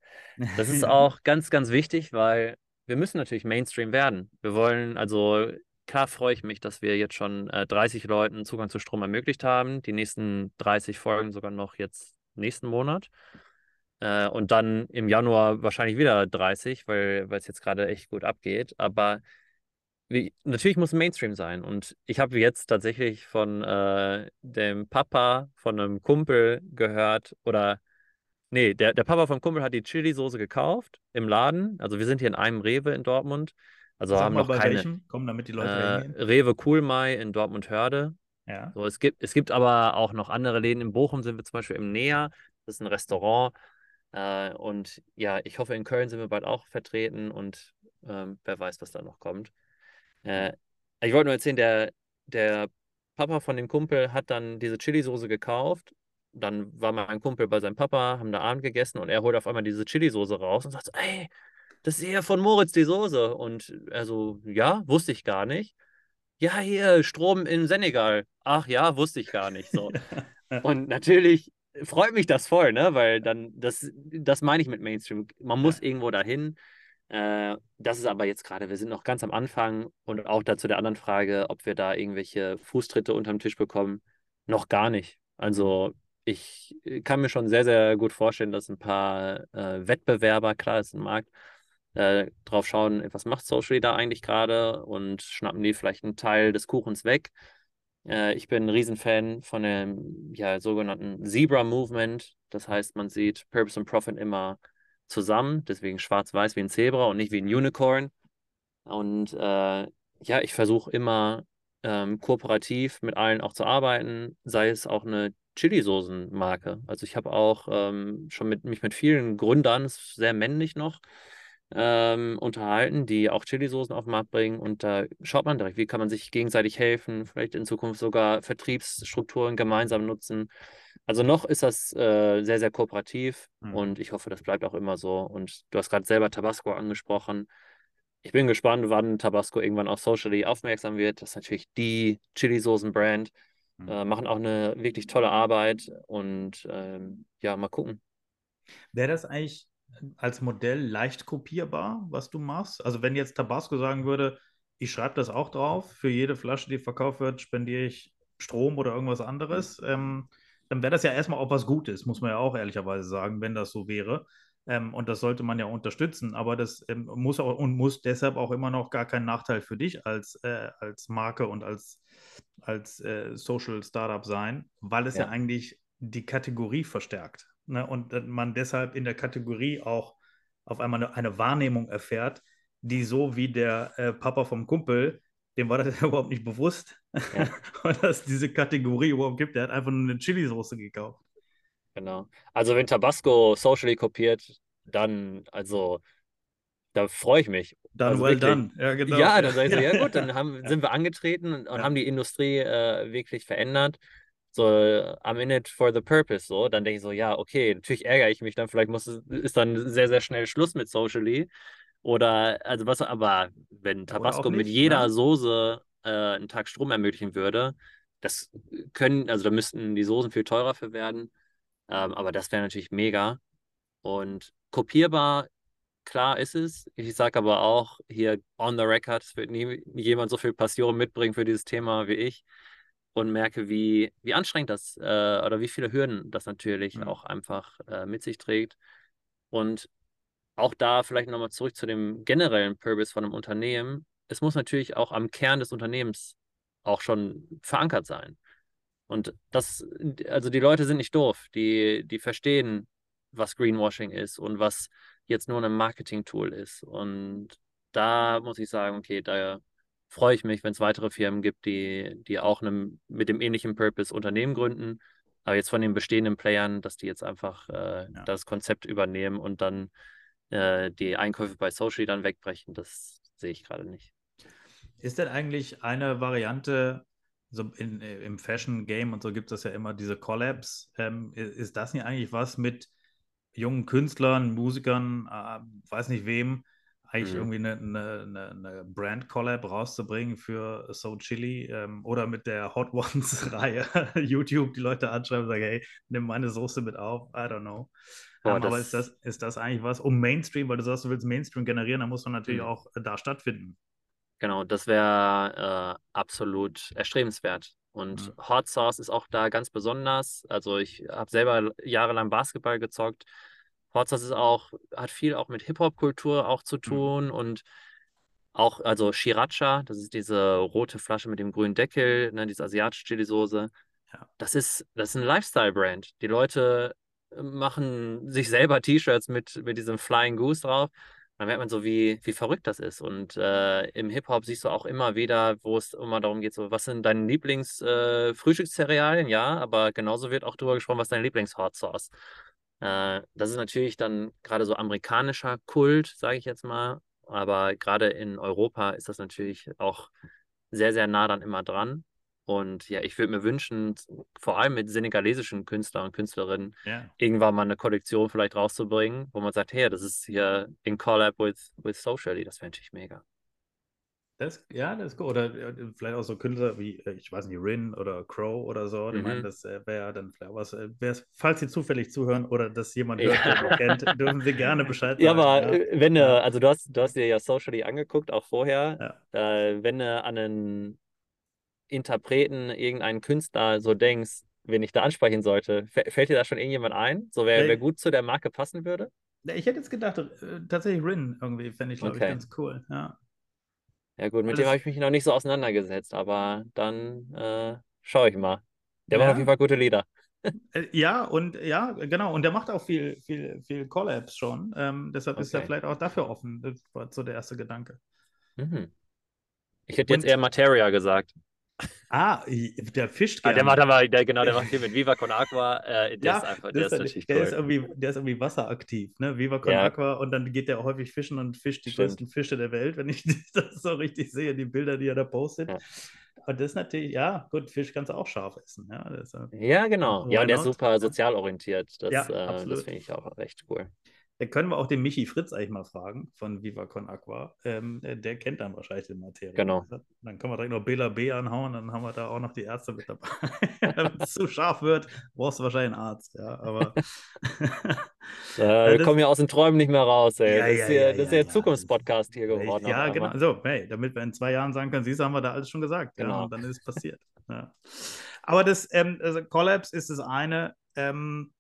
Das ist auch ganz, ganz wichtig, weil wir müssen natürlich Mainstream werden. Wir wollen, also klar freue ich mich, dass wir jetzt schon äh, 30 Leuten Zugang zu Strom ermöglicht haben. Die nächsten 30 folgen sogar noch jetzt nächsten Monat. Äh, und dann im Januar wahrscheinlich wieder 30, weil es jetzt gerade echt gut abgeht. Aber wie, natürlich muss Mainstream sein. Und ich habe jetzt tatsächlich von äh, dem Papa von einem Kumpel gehört, oder nee, der, der Papa vom Kumpel hat die Chili-Soße gekauft im Laden. Also wir sind hier in einem Rewe in Dortmund. Also Sag haben noch keine. Welchem? Kommen, damit die Leute äh, Rewe Coolmai in Dortmund-Hörde. Ja. So, es, gibt, es gibt aber auch noch andere Läden. In Bochum sind wir zum Beispiel im Näher. Das ist ein Restaurant. Äh, und ja, ich hoffe, in Köln sind wir bald auch vertreten und ähm, wer weiß, was da noch kommt. Äh, ich wollte nur erzählen, der, der Papa von dem Kumpel hat dann diese Chili-Soße gekauft. Dann war mein Kumpel bei seinem Papa, haben da Abend gegessen und er holt auf einmal diese Chili-Soße raus und sagt: Ey, das ist ja von Moritz die Soße. Und er so: Ja, wusste ich gar nicht. Ja, hier, Strom in Senegal. Ach ja, wusste ich gar nicht. So. und natürlich freut mich das voll, ne? Weil dann, das, das meine ich mit Mainstream. Man muss ja. irgendwo dahin. Äh, das ist aber jetzt gerade, wir sind noch ganz am Anfang und auch dazu der anderen Frage, ob wir da irgendwelche Fußtritte unterm Tisch bekommen, noch gar nicht. Also ich kann mir schon sehr, sehr gut vorstellen, dass ein paar äh, Wettbewerber, klar ist ein Markt, äh, drauf schauen, was macht Social da eigentlich gerade und schnappen die vielleicht einen Teil des Kuchens weg äh, ich bin ein Riesenfan von dem ja, sogenannten Zebra Movement. Das heißt, man sieht Purpose und Profit immer zusammen, deswegen schwarz-weiß wie ein Zebra und nicht wie ein Unicorn. Und äh, ja, ich versuche immer ähm, kooperativ mit allen auch zu arbeiten, sei es auch eine Chili-Soßen-Marke. Also ich habe auch ähm, schon mit, mich mit vielen Gründern, sehr männlich noch, ähm, unterhalten, die auch Chili-Soßen auf den Markt bringen. Und da schaut man direkt, wie kann man sich gegenseitig helfen, vielleicht in Zukunft sogar Vertriebsstrukturen gemeinsam nutzen. Also noch ist das äh, sehr, sehr kooperativ mhm. und ich hoffe, das bleibt auch immer so. Und du hast gerade selber Tabasco angesprochen. Ich bin gespannt, wann Tabasco irgendwann auf Socially aufmerksam wird. Das ist natürlich die Chili-Soßen-Brand. Mhm. Äh, machen auch eine wirklich tolle Arbeit und ähm, ja, mal gucken. Wäre das eigentlich als Modell leicht kopierbar, was du machst? Also wenn jetzt Tabasco sagen würde, ich schreibe das auch drauf. Für jede Flasche, die verkauft wird, spendiere ich Strom oder irgendwas anderes. Ähm, dann wäre das ja erstmal auch was Gutes, muss man ja auch ehrlicherweise sagen, wenn das so wäre. Ähm, und das sollte man ja unterstützen. Aber das ähm, muss auch und muss deshalb auch immer noch gar kein Nachteil für dich als, äh, als Marke und als, als äh, Social Startup sein, weil es ja. ja eigentlich die Kategorie verstärkt. Ne? Und man deshalb in der Kategorie auch auf einmal eine, eine Wahrnehmung erfährt, die so wie der äh, Papa vom Kumpel, dem war das überhaupt nicht bewusst, ja. dass es diese Kategorie überhaupt gibt. Der hat einfach nur eine Chili-Soße gekauft. Genau. Also wenn Tabasco socially kopiert, dann, also, da freue ich mich. Dann also well done. Ja, genau. Ja, dann sage ich so, ja gut, dann haben, sind wir angetreten und, und ja. haben die Industrie äh, wirklich verändert. So, I'm in it for the purpose. So, dann denke ich so, ja, okay, natürlich ärgere ich mich dann, vielleicht muss, ist dann sehr, sehr schnell Schluss mit Socially. Oder, also was, aber wenn Tabasco nicht, mit jeder ne? Soße äh, einen Tag Strom ermöglichen würde, das können, also da müssten die Soßen viel teurer für werden. Ähm, aber das wäre natürlich mega. Und kopierbar, klar ist es. Ich sage aber auch hier on the record, es wird nie, nie jemand so viel Passion mitbringen für dieses Thema wie ich und merke, wie, wie anstrengend das äh, oder wie viele Hürden das natürlich mhm. auch einfach äh, mit sich trägt. Und auch da vielleicht nochmal zurück zu dem generellen Purpose von einem Unternehmen. Es muss natürlich auch am Kern des Unternehmens auch schon verankert sein. Und das, also die Leute sind nicht doof, die, die verstehen, was Greenwashing ist und was jetzt nur ein Marketing-Tool ist. Und da muss ich sagen, okay, da freue ich mich, wenn es weitere Firmen gibt, die, die auch einem, mit dem ähnlichen Purpose Unternehmen gründen. Aber jetzt von den bestehenden Playern, dass die jetzt einfach äh, ja. das Konzept übernehmen und dann äh, die Einkäufe bei Social dann wegbrechen, das sehe ich gerade nicht. Ist denn eigentlich eine Variante, so in, im Fashion-Game und so gibt es ja immer diese Collabs. Ähm, ist das nicht eigentlich was mit jungen Künstlern, Musikern, äh, weiß nicht wem, eigentlich mhm. irgendwie eine, eine, eine Brand-Collab rauszubringen für So Chili ähm, oder mit der Hot Ones-Reihe YouTube die Leute anschreiben und sagen, hey, nimm meine Soße mit auf, I don't know. Boah, ähm, aber ist das, ist das eigentlich was, um Mainstream, weil du sagst, du willst Mainstream generieren, dann muss man natürlich mhm. auch da stattfinden. Genau, das wäre äh, absolut erstrebenswert. Und mhm. Hot Sauce ist auch da ganz besonders. Also ich habe selber jahrelang Basketball gezockt. Hot Sauce ist auch, hat viel auch mit Hip-Hop-Kultur auch zu mhm. tun mhm. und auch, also Shiracha, das ist diese rote Flasche mit dem grünen Deckel, ne, diese asiatische Chili-Soße. Ja. Das ist, das ist ein Lifestyle-Brand. Die Leute machen sich selber T-Shirts mit, mit diesem Flying Goose drauf dann merkt man so, wie, wie verrückt das ist. Und äh, im Hip-Hop siehst du auch immer wieder, wo es immer darum geht, so, was sind deine Lieblings-Frühstückscerealien? Äh, ja, aber genauso wird auch darüber gesprochen, was deine Lieblings-Hot Sauce. Äh, das ist natürlich dann gerade so amerikanischer Kult, sage ich jetzt mal. Aber gerade in Europa ist das natürlich auch sehr, sehr nah dann immer dran. Und ja, ich würde mir wünschen, vor allem mit senegalesischen Künstlern und Künstlerinnen, yeah. irgendwann mal eine Kollektion vielleicht rauszubringen, wo man sagt, hey, das ist hier in Collab with, with Socially. Das wäre natürlich mega. Das, ja, das ist gut. Oder vielleicht auch so Künstler wie, äh, ich weiß nicht, Rin oder Crow oder so. Mhm. Ich meine, das äh, wäre dann vielleicht was. Äh, falls Sie zufällig zuhören oder das jemand hört, ja. der kennt, dürfen Sie gerne Bescheid sagen. Ja, aber ja. wenn du, also du hast, du hast dir ja Socially angeguckt, auch vorher. Ja. Äh, wenn du an einen Interpreten, irgendeinen Künstler so denkst, wen ich da ansprechen sollte, fällt dir da schon irgendjemand ein, so wer, wer gut zu der Marke passen würde? Ich hätte jetzt gedacht, äh, tatsächlich Rin irgendwie fände ich, glaube okay. ich, ganz cool. Ja, ja gut, mit Alles... dem habe ich mich noch nicht so auseinandergesetzt, aber dann äh, schaue ich mal. Der ja. macht auf jeden Fall gute Lieder. Äh, ja, und ja, genau. Und der macht auch viel, viel, viel Collabs schon. Ähm, deshalb okay. ist er vielleicht auch dafür offen. Das war so der erste Gedanke. Mhm. Ich hätte und, jetzt eher Materia gesagt. Ah, der fischt gerne. Ah, der macht aber, der, genau, der macht hier mit Viva Con Aqua. Äh, der ja, ist einfach, der ist, ist natürlich der cool. Ist irgendwie, der ist irgendwie wasseraktiv, ne? Viva Con ja. Aqua und dann geht der häufig fischen und fischt die Stimmt. größten Fische der Welt, wenn ich das so richtig sehe, die Bilder, die er da postet. Ja. Und das ist natürlich, ja, gut, Fisch kannst du auch scharf essen. Ja, das, ja genau. Ja, und der ist super sozial orientiert. Das, ja, äh, das finde ich auch recht cool. Da können wir auch den Michi Fritz eigentlich mal fragen von Viva Con Aqua. Ähm, der kennt dann wahrscheinlich die Materie. Genau. Dann können wir direkt noch Bela B anhauen, dann haben wir da auch noch die Ärzte mit dabei. Wenn es zu scharf wird, brauchst du wahrscheinlich einen Arzt. Ja, aber. äh, wir kommen ja aus den Träumen nicht mehr raus, ey. Ja, das ist ja, ja, das ist ja, Zukunftspodcast hier geworden. Ja, genau. So, hey, damit wir in zwei Jahren sagen können, siehst du, haben wir da alles schon gesagt. Genau. und dann ist es passiert. Aber das ähm, also Collapse ist das eine. Ähm,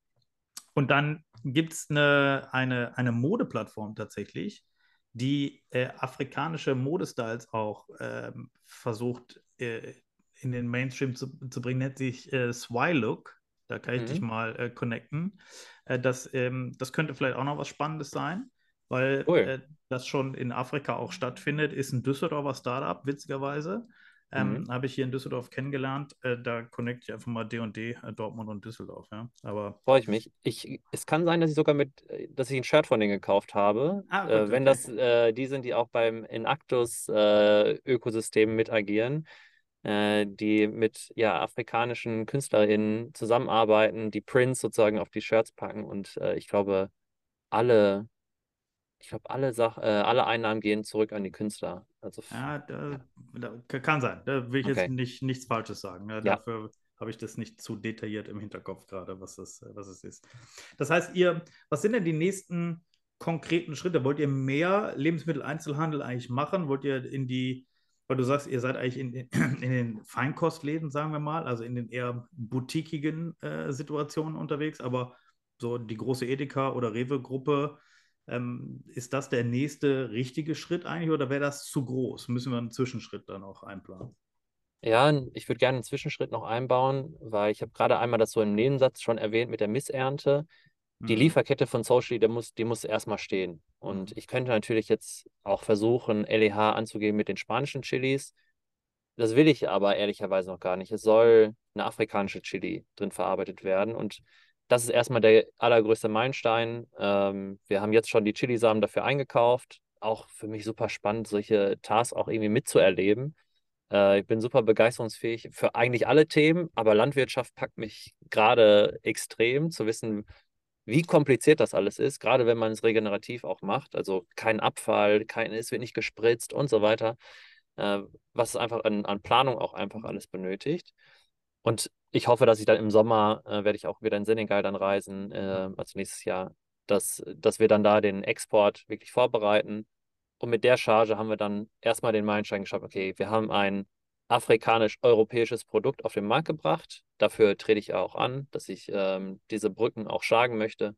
und dann gibt es eine, eine, eine Modeplattform tatsächlich, die äh, afrikanische Modestyles auch ähm, versucht äh, in den Mainstream zu, zu bringen, nennt sich äh, Swylook. Da kann ich mhm. dich mal äh, connecten. Äh, das, ähm, das könnte vielleicht auch noch was Spannendes sein, weil cool. Äh, das schon in Afrika auch stattfindet. Ist ein Düsseldorfer Startup, witzigerweise. Ähm, mhm. Habe ich hier in Düsseldorf kennengelernt. Äh, da connecte ich einfach mal D&D, äh, Dortmund und Düsseldorf. Ja. Aber freue ich mich. Ich, es kann sein, dass ich sogar mit, äh, dass ich ein Shirt von denen gekauft habe. Ah, äh, wenn okay. das äh, die sind, die auch beim Inactus äh, Ökosystem mit agieren, die mit ja afrikanischen KünstlerInnen zusammenarbeiten, die Prints sozusagen auf die Shirts packen und ich glaube alle ich glaube, alle, Sach äh, alle Einnahmen gehen zurück an die Künstler. Also, ja, da, da, kann sein. Da will ich okay. jetzt nicht, nichts Falsches sagen. Ne? Ja. Dafür habe ich das nicht zu detailliert im Hinterkopf gerade, was das, was es ist. Das heißt, ihr, was sind denn die nächsten konkreten Schritte? Wollt ihr mehr Lebensmitteleinzelhandel eigentlich machen? Wollt ihr in die, weil du sagst, ihr seid eigentlich in, in den Feinkostläden, sagen wir mal, also in den eher boutiquigen äh, Situationen unterwegs, aber so die große Edeka oder Rewe-Gruppe, ähm, ist das der nächste richtige Schritt eigentlich oder wäre das zu groß? Müssen wir einen Zwischenschritt dann auch einplanen? Ja, ich würde gerne einen Zwischenschritt noch einbauen, weil ich habe gerade einmal das so im Nebensatz schon erwähnt mit der Missernte. Die mhm. Lieferkette von Social, die muss, die muss erstmal stehen. Und mhm. ich könnte natürlich jetzt auch versuchen, LEH anzugehen mit den spanischen Chilis. Das will ich aber ehrlicherweise noch gar nicht. Es soll eine afrikanische Chili drin verarbeitet werden. Und das ist erstmal der allergrößte Meilenstein. Ähm, wir haben jetzt schon die Chilisamen dafür eingekauft. Auch für mich super spannend, solche Tasks auch irgendwie mitzuerleben. Äh, ich bin super begeisterungsfähig für eigentlich alle Themen, aber Landwirtschaft packt mich gerade extrem zu wissen, wie kompliziert das alles ist, gerade wenn man es regenerativ auch macht. Also kein Abfall, kein, es wird nicht gespritzt und so weiter. Äh, was einfach an, an Planung auch einfach alles benötigt. Und ich hoffe, dass ich dann im Sommer äh, werde ich auch wieder in Senegal dann reisen, äh, also nächstes Jahr, dass, dass wir dann da den Export wirklich vorbereiten. Und mit der Charge haben wir dann erstmal den Meilenstein geschafft, okay, wir haben ein afrikanisch-europäisches Produkt auf den Markt gebracht. Dafür trete ich auch an, dass ich ähm, diese Brücken auch schlagen möchte.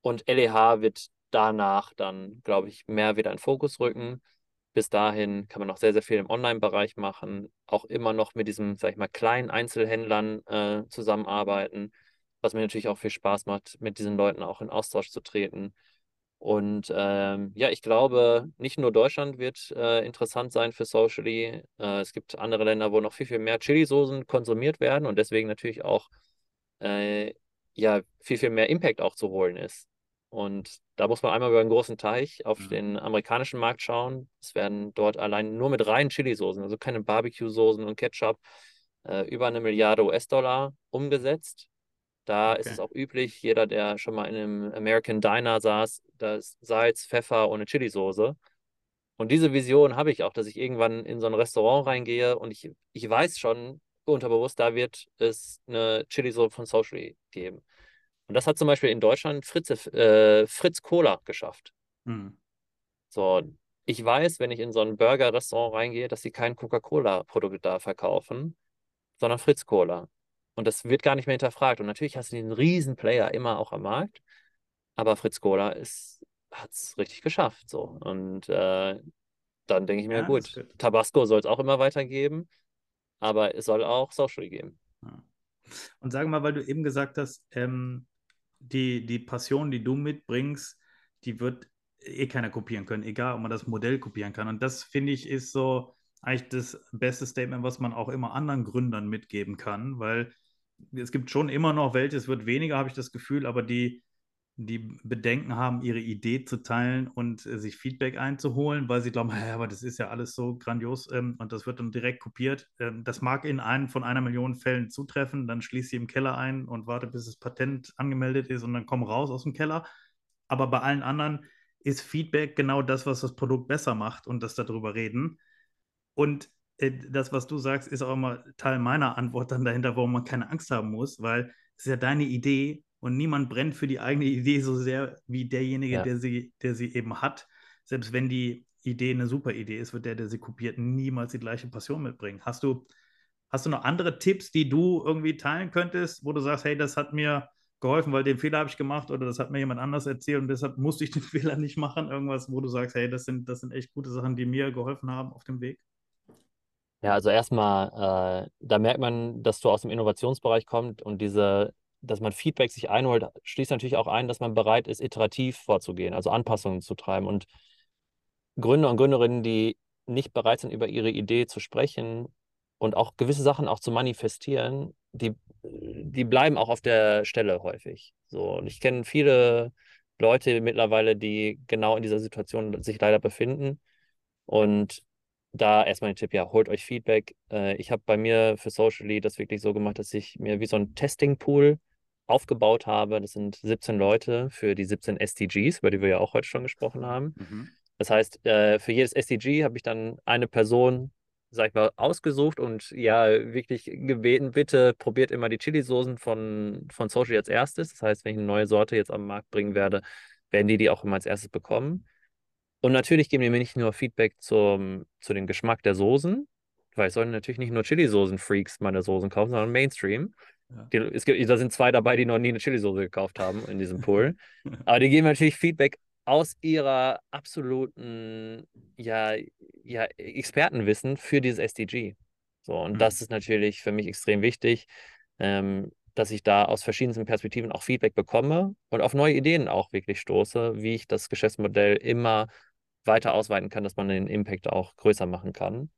Und LEH wird danach dann, glaube ich, mehr wieder in Fokus rücken. Bis dahin kann man noch sehr, sehr viel im Online-Bereich machen, auch immer noch mit diesen, sag ich mal, kleinen Einzelhändlern äh, zusammenarbeiten, was mir natürlich auch viel Spaß macht, mit diesen Leuten auch in Austausch zu treten. Und ähm, ja, ich glaube, nicht nur Deutschland wird äh, interessant sein für Socially. Äh, es gibt andere Länder, wo noch viel, viel mehr Chili-Soßen konsumiert werden und deswegen natürlich auch äh, ja, viel, viel mehr Impact auch zu holen ist. Und da muss man einmal über einen großen Teich auf mhm. den amerikanischen Markt schauen. Es werden dort allein nur mit reinen Chili-Soßen, also keine Barbecue-Soßen und Ketchup, äh, über eine Milliarde US-Dollar umgesetzt. Da okay. ist es auch üblich, jeder, der schon mal in einem American Diner saß, da ist Salz, Pfeffer und eine Chili-Soße. Und diese Vision habe ich auch, dass ich irgendwann in so ein Restaurant reingehe und ich, ich weiß schon unterbewusst, da wird es eine Chili-Soße von Socially geben. Und das hat zum Beispiel in Deutschland Fritze, äh, Fritz Cola geschafft. Mhm. So, ich weiß, wenn ich in so ein Burger-Restaurant reingehe, dass sie kein Coca-Cola-Produkt da verkaufen, sondern Fritz Cola. Und das wird gar nicht mehr hinterfragt. Und natürlich hast du den riesen Player immer auch am Markt, aber Fritz Cola hat es richtig geschafft. So. Und äh, dann denke ich mir, ja, gut, Tabasco soll es auch immer weitergeben, aber es soll auch Social geben. Und sage mal, weil du eben gesagt hast, ähm, die, die Passion, die du mitbringst, die wird eh keiner kopieren können, egal ob man das Modell kopieren kann. Und das finde ich ist so eigentlich das beste Statement, was man auch immer anderen Gründern mitgeben kann, weil es gibt schon immer noch welche, es wird weniger, habe ich das Gefühl, aber die, die Bedenken haben, ihre Idee zu teilen und äh, sich Feedback einzuholen, weil sie glauben, hey, aber das ist ja alles so grandios ähm, und das wird dann direkt kopiert. Ähm, das mag in einem von einer Million Fällen zutreffen, dann schließt sie im Keller ein und wartet, bis das Patent angemeldet ist und dann komm raus aus dem Keller. aber bei allen anderen ist Feedback genau das, was das Produkt besser macht und das darüber reden. Und äh, das, was du sagst, ist auch immer Teil meiner Antwort dann dahinter, warum man keine Angst haben muss, weil es ist ja deine Idee und niemand brennt für die eigene Idee so sehr wie derjenige, ja. der, sie, der sie eben hat. Selbst wenn die Idee eine super Idee ist, wird der, der sie kopiert, niemals die gleiche Passion mitbringen. Hast du, hast du noch andere Tipps, die du irgendwie teilen könntest, wo du sagst, hey, das hat mir geholfen, weil den Fehler habe ich gemacht oder das hat mir jemand anders erzählt und deshalb musste ich den Fehler nicht machen? Irgendwas, wo du sagst, hey, das sind, das sind echt gute Sachen, die mir geholfen haben auf dem Weg? Ja, also erstmal, äh, da merkt man, dass du aus dem Innovationsbereich kommst und diese, dass man Feedback sich einholt, schließt natürlich auch ein, dass man bereit ist, iterativ vorzugehen, also Anpassungen zu treiben. Und Gründer und Gründerinnen, die nicht bereit sind, über ihre Idee zu sprechen und auch gewisse Sachen auch zu manifestieren, die, die bleiben auch auf der Stelle häufig. So, und ich kenne viele Leute mittlerweile, die genau in dieser Situation sich leider befinden. Und da erstmal ein Tipp, ja, holt euch Feedback. Äh, ich habe bei mir für Socially das wirklich so gemacht, dass ich mir wie so ein Testing-Pool aufgebaut habe. Das sind 17 Leute für die 17 SDGs, über die wir ja auch heute schon gesprochen haben. Mhm. Das heißt, äh, für jedes SDG habe ich dann eine Person, sag ich mal, ausgesucht und ja, wirklich gebeten, bitte probiert immer die Chili-Soßen von, von Social als erstes. Das heißt, wenn ich eine neue Sorte jetzt am Markt bringen werde, werden die die auch immer als erstes bekommen. Und natürlich geben die mir nicht nur Feedback zum, zu dem Geschmack der Soßen, weil es sollen natürlich nicht nur Chili-Soßen-Freaks meine Soßen kaufen, sondern Mainstream. Die, es gibt, da sind zwei dabei, die noch nie eine Chili-Soße gekauft haben in diesem Pool. Aber die geben natürlich Feedback aus ihrer absoluten ja, ja, Expertenwissen für dieses SDG. So, und mhm. das ist natürlich für mich extrem wichtig, ähm, dass ich da aus verschiedensten Perspektiven auch Feedback bekomme und auf neue Ideen auch wirklich stoße, wie ich das Geschäftsmodell immer weiter ausweiten kann, dass man den Impact auch größer machen kann.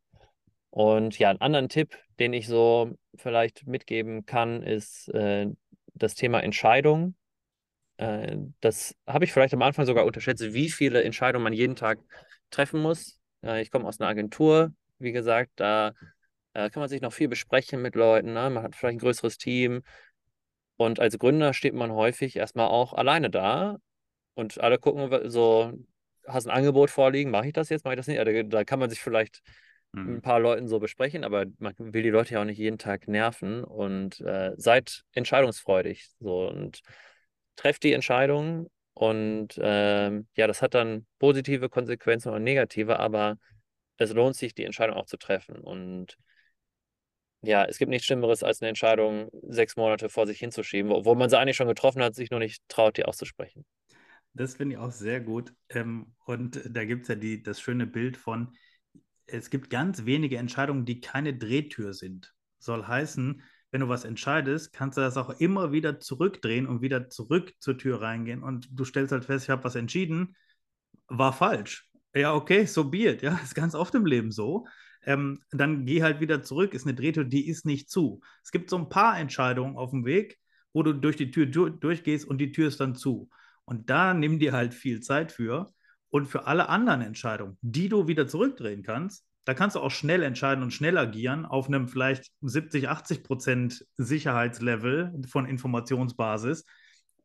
Und ja, einen anderen Tipp, den ich so vielleicht mitgeben kann, ist äh, das Thema Entscheidung. Äh, das habe ich vielleicht am Anfang sogar unterschätzt, wie viele Entscheidungen man jeden Tag treffen muss. Äh, ich komme aus einer Agentur, wie gesagt, da äh, kann man sich noch viel besprechen mit Leuten. Ne? Man hat vielleicht ein größeres Team. Und als Gründer steht man häufig erstmal auch alleine da und alle gucken so, hast ein Angebot vorliegen, mache ich das jetzt, mache ich das nicht? Da, da kann man sich vielleicht mhm. mit ein paar Leuten so besprechen, aber man will die Leute ja auch nicht jeden Tag nerven und äh, seid entscheidungsfreudig so und trefft die Entscheidung und äh, ja, das hat dann positive Konsequenzen und negative, aber es lohnt sich, die Entscheidung auch zu treffen und ja, es gibt nichts Schlimmeres, als eine Entscheidung sechs Monate vor sich hinzuschieben, obwohl man sie eigentlich schon getroffen hat, sich nur nicht traut, die auszusprechen. Das finde ich auch sehr gut. Ähm, und da gibt es ja die, das schöne Bild von, es gibt ganz wenige Entscheidungen, die keine Drehtür sind. Soll heißen, wenn du was entscheidest, kannst du das auch immer wieder zurückdrehen und wieder zurück zur Tür reingehen. Und du stellst halt fest, ich habe was entschieden, war falsch. Ja, okay, so be it. Ja, ist ganz oft im Leben so. Ähm, dann geh halt wieder zurück, ist eine Drehtür, die ist nicht zu. Es gibt so ein paar Entscheidungen auf dem Weg, wo du durch die Tür durchgehst und die Tür ist dann zu. Und da nimm dir halt viel Zeit für. Und für alle anderen Entscheidungen, die du wieder zurückdrehen kannst, da kannst du auch schnell entscheiden und schnell agieren auf einem vielleicht 70, 80 Prozent Sicherheitslevel von Informationsbasis.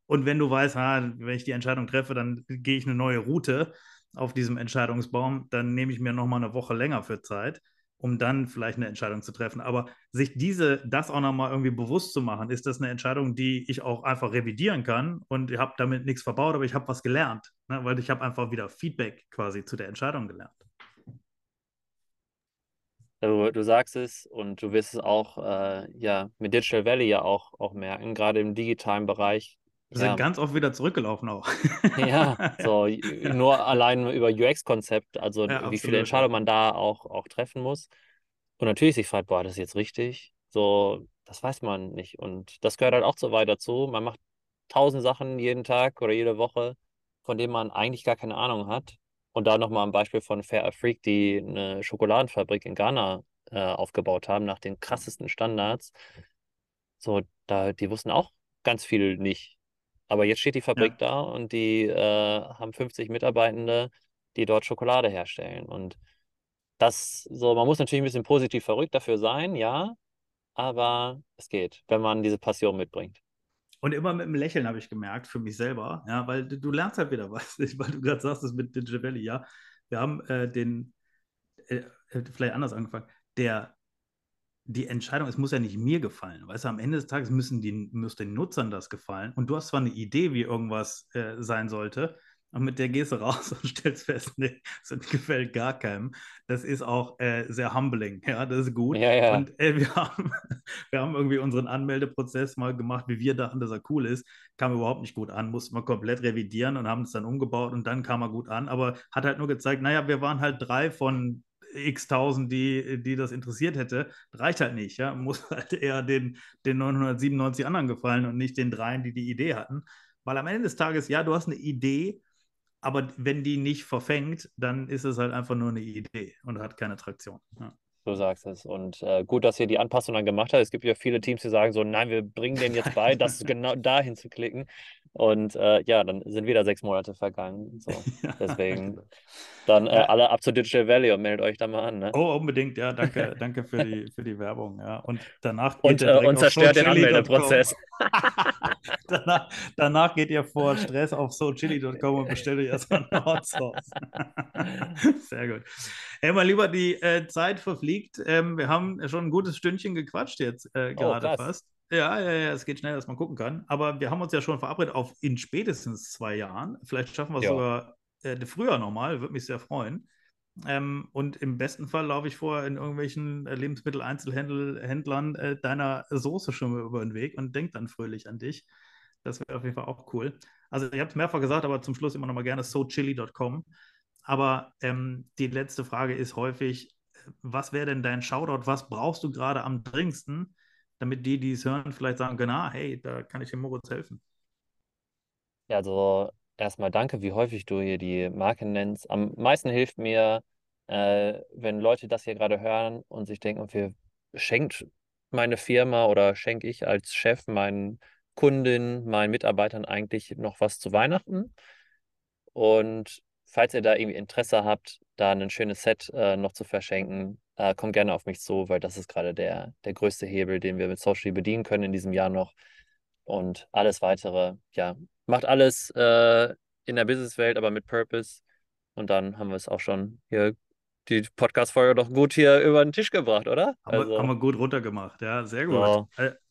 Und wenn du weißt, ha, wenn ich die Entscheidung treffe, dann gehe ich eine neue Route auf diesem Entscheidungsbaum, dann nehme ich mir nochmal eine Woche länger für Zeit um dann vielleicht eine Entscheidung zu treffen. Aber sich diese, das auch nochmal irgendwie bewusst zu machen, ist das eine Entscheidung, die ich auch einfach revidieren kann und ich habe damit nichts verbaut, aber ich habe was gelernt, ne? weil ich habe einfach wieder Feedback quasi zu der Entscheidung gelernt. Du, du sagst es und du wirst es auch äh, ja, mit Digital Valley ja auch, auch merken, gerade im digitalen Bereich. Wir ja. sind ganz oft wieder zurückgelaufen auch. ja, so ja. nur allein über UX-Konzept, also ja, wie viele Entscheidungen man da auch, auch treffen muss. Und natürlich sich fragt, boah, das ist jetzt richtig. So, das weiß man nicht. Und das gehört halt auch so weit dazu. Man macht tausend Sachen jeden Tag oder jede Woche, von denen man eigentlich gar keine Ahnung hat. Und da nochmal ein Beispiel von Fair Freak, die eine Schokoladenfabrik in Ghana äh, aufgebaut haben, nach den krassesten Standards. So, da, die wussten auch ganz viel nicht. Aber jetzt steht die Fabrik ja. da und die äh, haben 50 Mitarbeitende, die dort Schokolade herstellen. Und das so, man muss natürlich ein bisschen positiv verrückt dafür sein, ja, aber es geht, wenn man diese Passion mitbringt. Und immer mit einem Lächeln habe ich gemerkt, für mich selber, ja, weil du, du lernst halt wieder was, weil du gerade sagst, das mit Digital Valley, ja. Wir haben äh, den, äh, äh, vielleicht anders angefangen, der, die Entscheidung, es muss ja nicht mir gefallen. Weißt du, am Ende des Tages müssen die, muss den Nutzern das gefallen. Und du hast zwar eine Idee, wie irgendwas äh, sein sollte, und mit der gehst du raus und stellst fest, nee, das gefällt gar keinem. Das ist auch äh, sehr humbling, ja, das ist gut. Ja, ja. Und äh, wir, haben, wir haben irgendwie unseren Anmeldeprozess mal gemacht, wie wir dachten, dass er cool ist. Kam überhaupt nicht gut an, mussten wir komplett revidieren und haben es dann umgebaut und dann kam er gut an. Aber hat halt nur gezeigt, naja, wir waren halt drei von x tausend, die, die das interessiert hätte. Reicht halt nicht, ja. Muss halt eher den, den 997 anderen gefallen und nicht den dreien, die die Idee hatten. Weil am Ende des Tages, ja, du hast eine Idee, aber wenn die nicht verfängt, dann ist es halt einfach nur eine Idee und hat keine Traktion. Ja. Du sagst es. Und äh, gut, dass ihr die Anpassung dann gemacht habt. Es gibt ja viele Teams, die sagen so, nein, wir bringen denen jetzt bei, das genau dahin zu klicken. Und äh, ja, dann sind wieder sechs Monate vergangen. So. Deswegen dann äh, alle ab zu Digital Valley und meldet euch da mal an. Ne? Oh, unbedingt, ja, danke, danke für die, für die Werbung. Ja. Und danach und, äh, und zerstört den Anmeldeprozess. danach, danach geht ihr vor Stress auf sochili.com und bestellt euch erstmal ein Hot Sauce. Sehr gut. Hey, mal lieber, die äh, Zeit verfliegt. Ähm, wir haben schon ein gutes Stündchen gequatscht jetzt äh, oh, gerade oh, fast. Ja, ja, ja, es geht schnell, dass man gucken kann. Aber wir haben uns ja schon verabredet auf in spätestens zwei Jahren. Vielleicht schaffen wir es sogar äh, früher nochmal, würde mich sehr freuen. Ähm, und im besten Fall laufe ich vor in irgendwelchen äh, Lebensmitteleinzelhändlern äh, deiner Soße schon mal über den Weg und denke dann fröhlich an dich. Das wäre auf jeden Fall auch cool. Also, ihr habt es mehrfach gesagt, aber zum Schluss immer noch mal gerne sochili.com. Aber ähm, die letzte Frage ist häufig: Was wäre denn dein Shoutout? Was brauchst du gerade am dringendsten, damit die, die es hören, vielleicht sagen können: ah, hey, da kann ich dem Moritz helfen? Ja, also erstmal danke, wie häufig du hier die Marke nennst. Am meisten hilft mir, äh, wenn Leute das hier gerade hören und sich denken, okay, schenkt meine Firma oder schenke ich als Chef meinen Kunden, meinen Mitarbeitern eigentlich noch was zu Weihnachten? Und falls ihr da irgendwie Interesse habt, da ein schönes Set äh, noch zu verschenken, äh, kommt gerne auf mich zu, weil das ist gerade der, der größte Hebel, den wir mit Social bedienen können in diesem Jahr noch. Und alles weitere, ja, macht alles äh, in der Businesswelt, aber mit Purpose. Und dann haben wir es auch schon hier, die Podcast-Folge doch gut hier über den Tisch gebracht, oder? Haben, also, wir, haben wir gut runtergemacht, ja, sehr gut. So.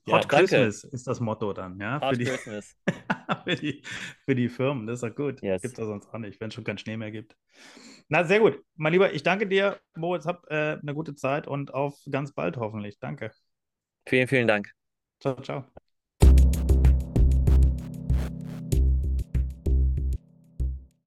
Äh, Hot ja, Christmas ist das Motto dann, ja? Hot für die, Christmas. für, die, für die Firmen, das ist doch gut. Yes. Gibt es sonst auch nicht, wenn es schon keinen Schnee mehr gibt. Na, sehr gut. Mein Lieber, ich danke dir, Moritz, hab äh, eine gute Zeit und auf ganz bald hoffentlich. Danke. Vielen, vielen Dank. Ciao, ciao.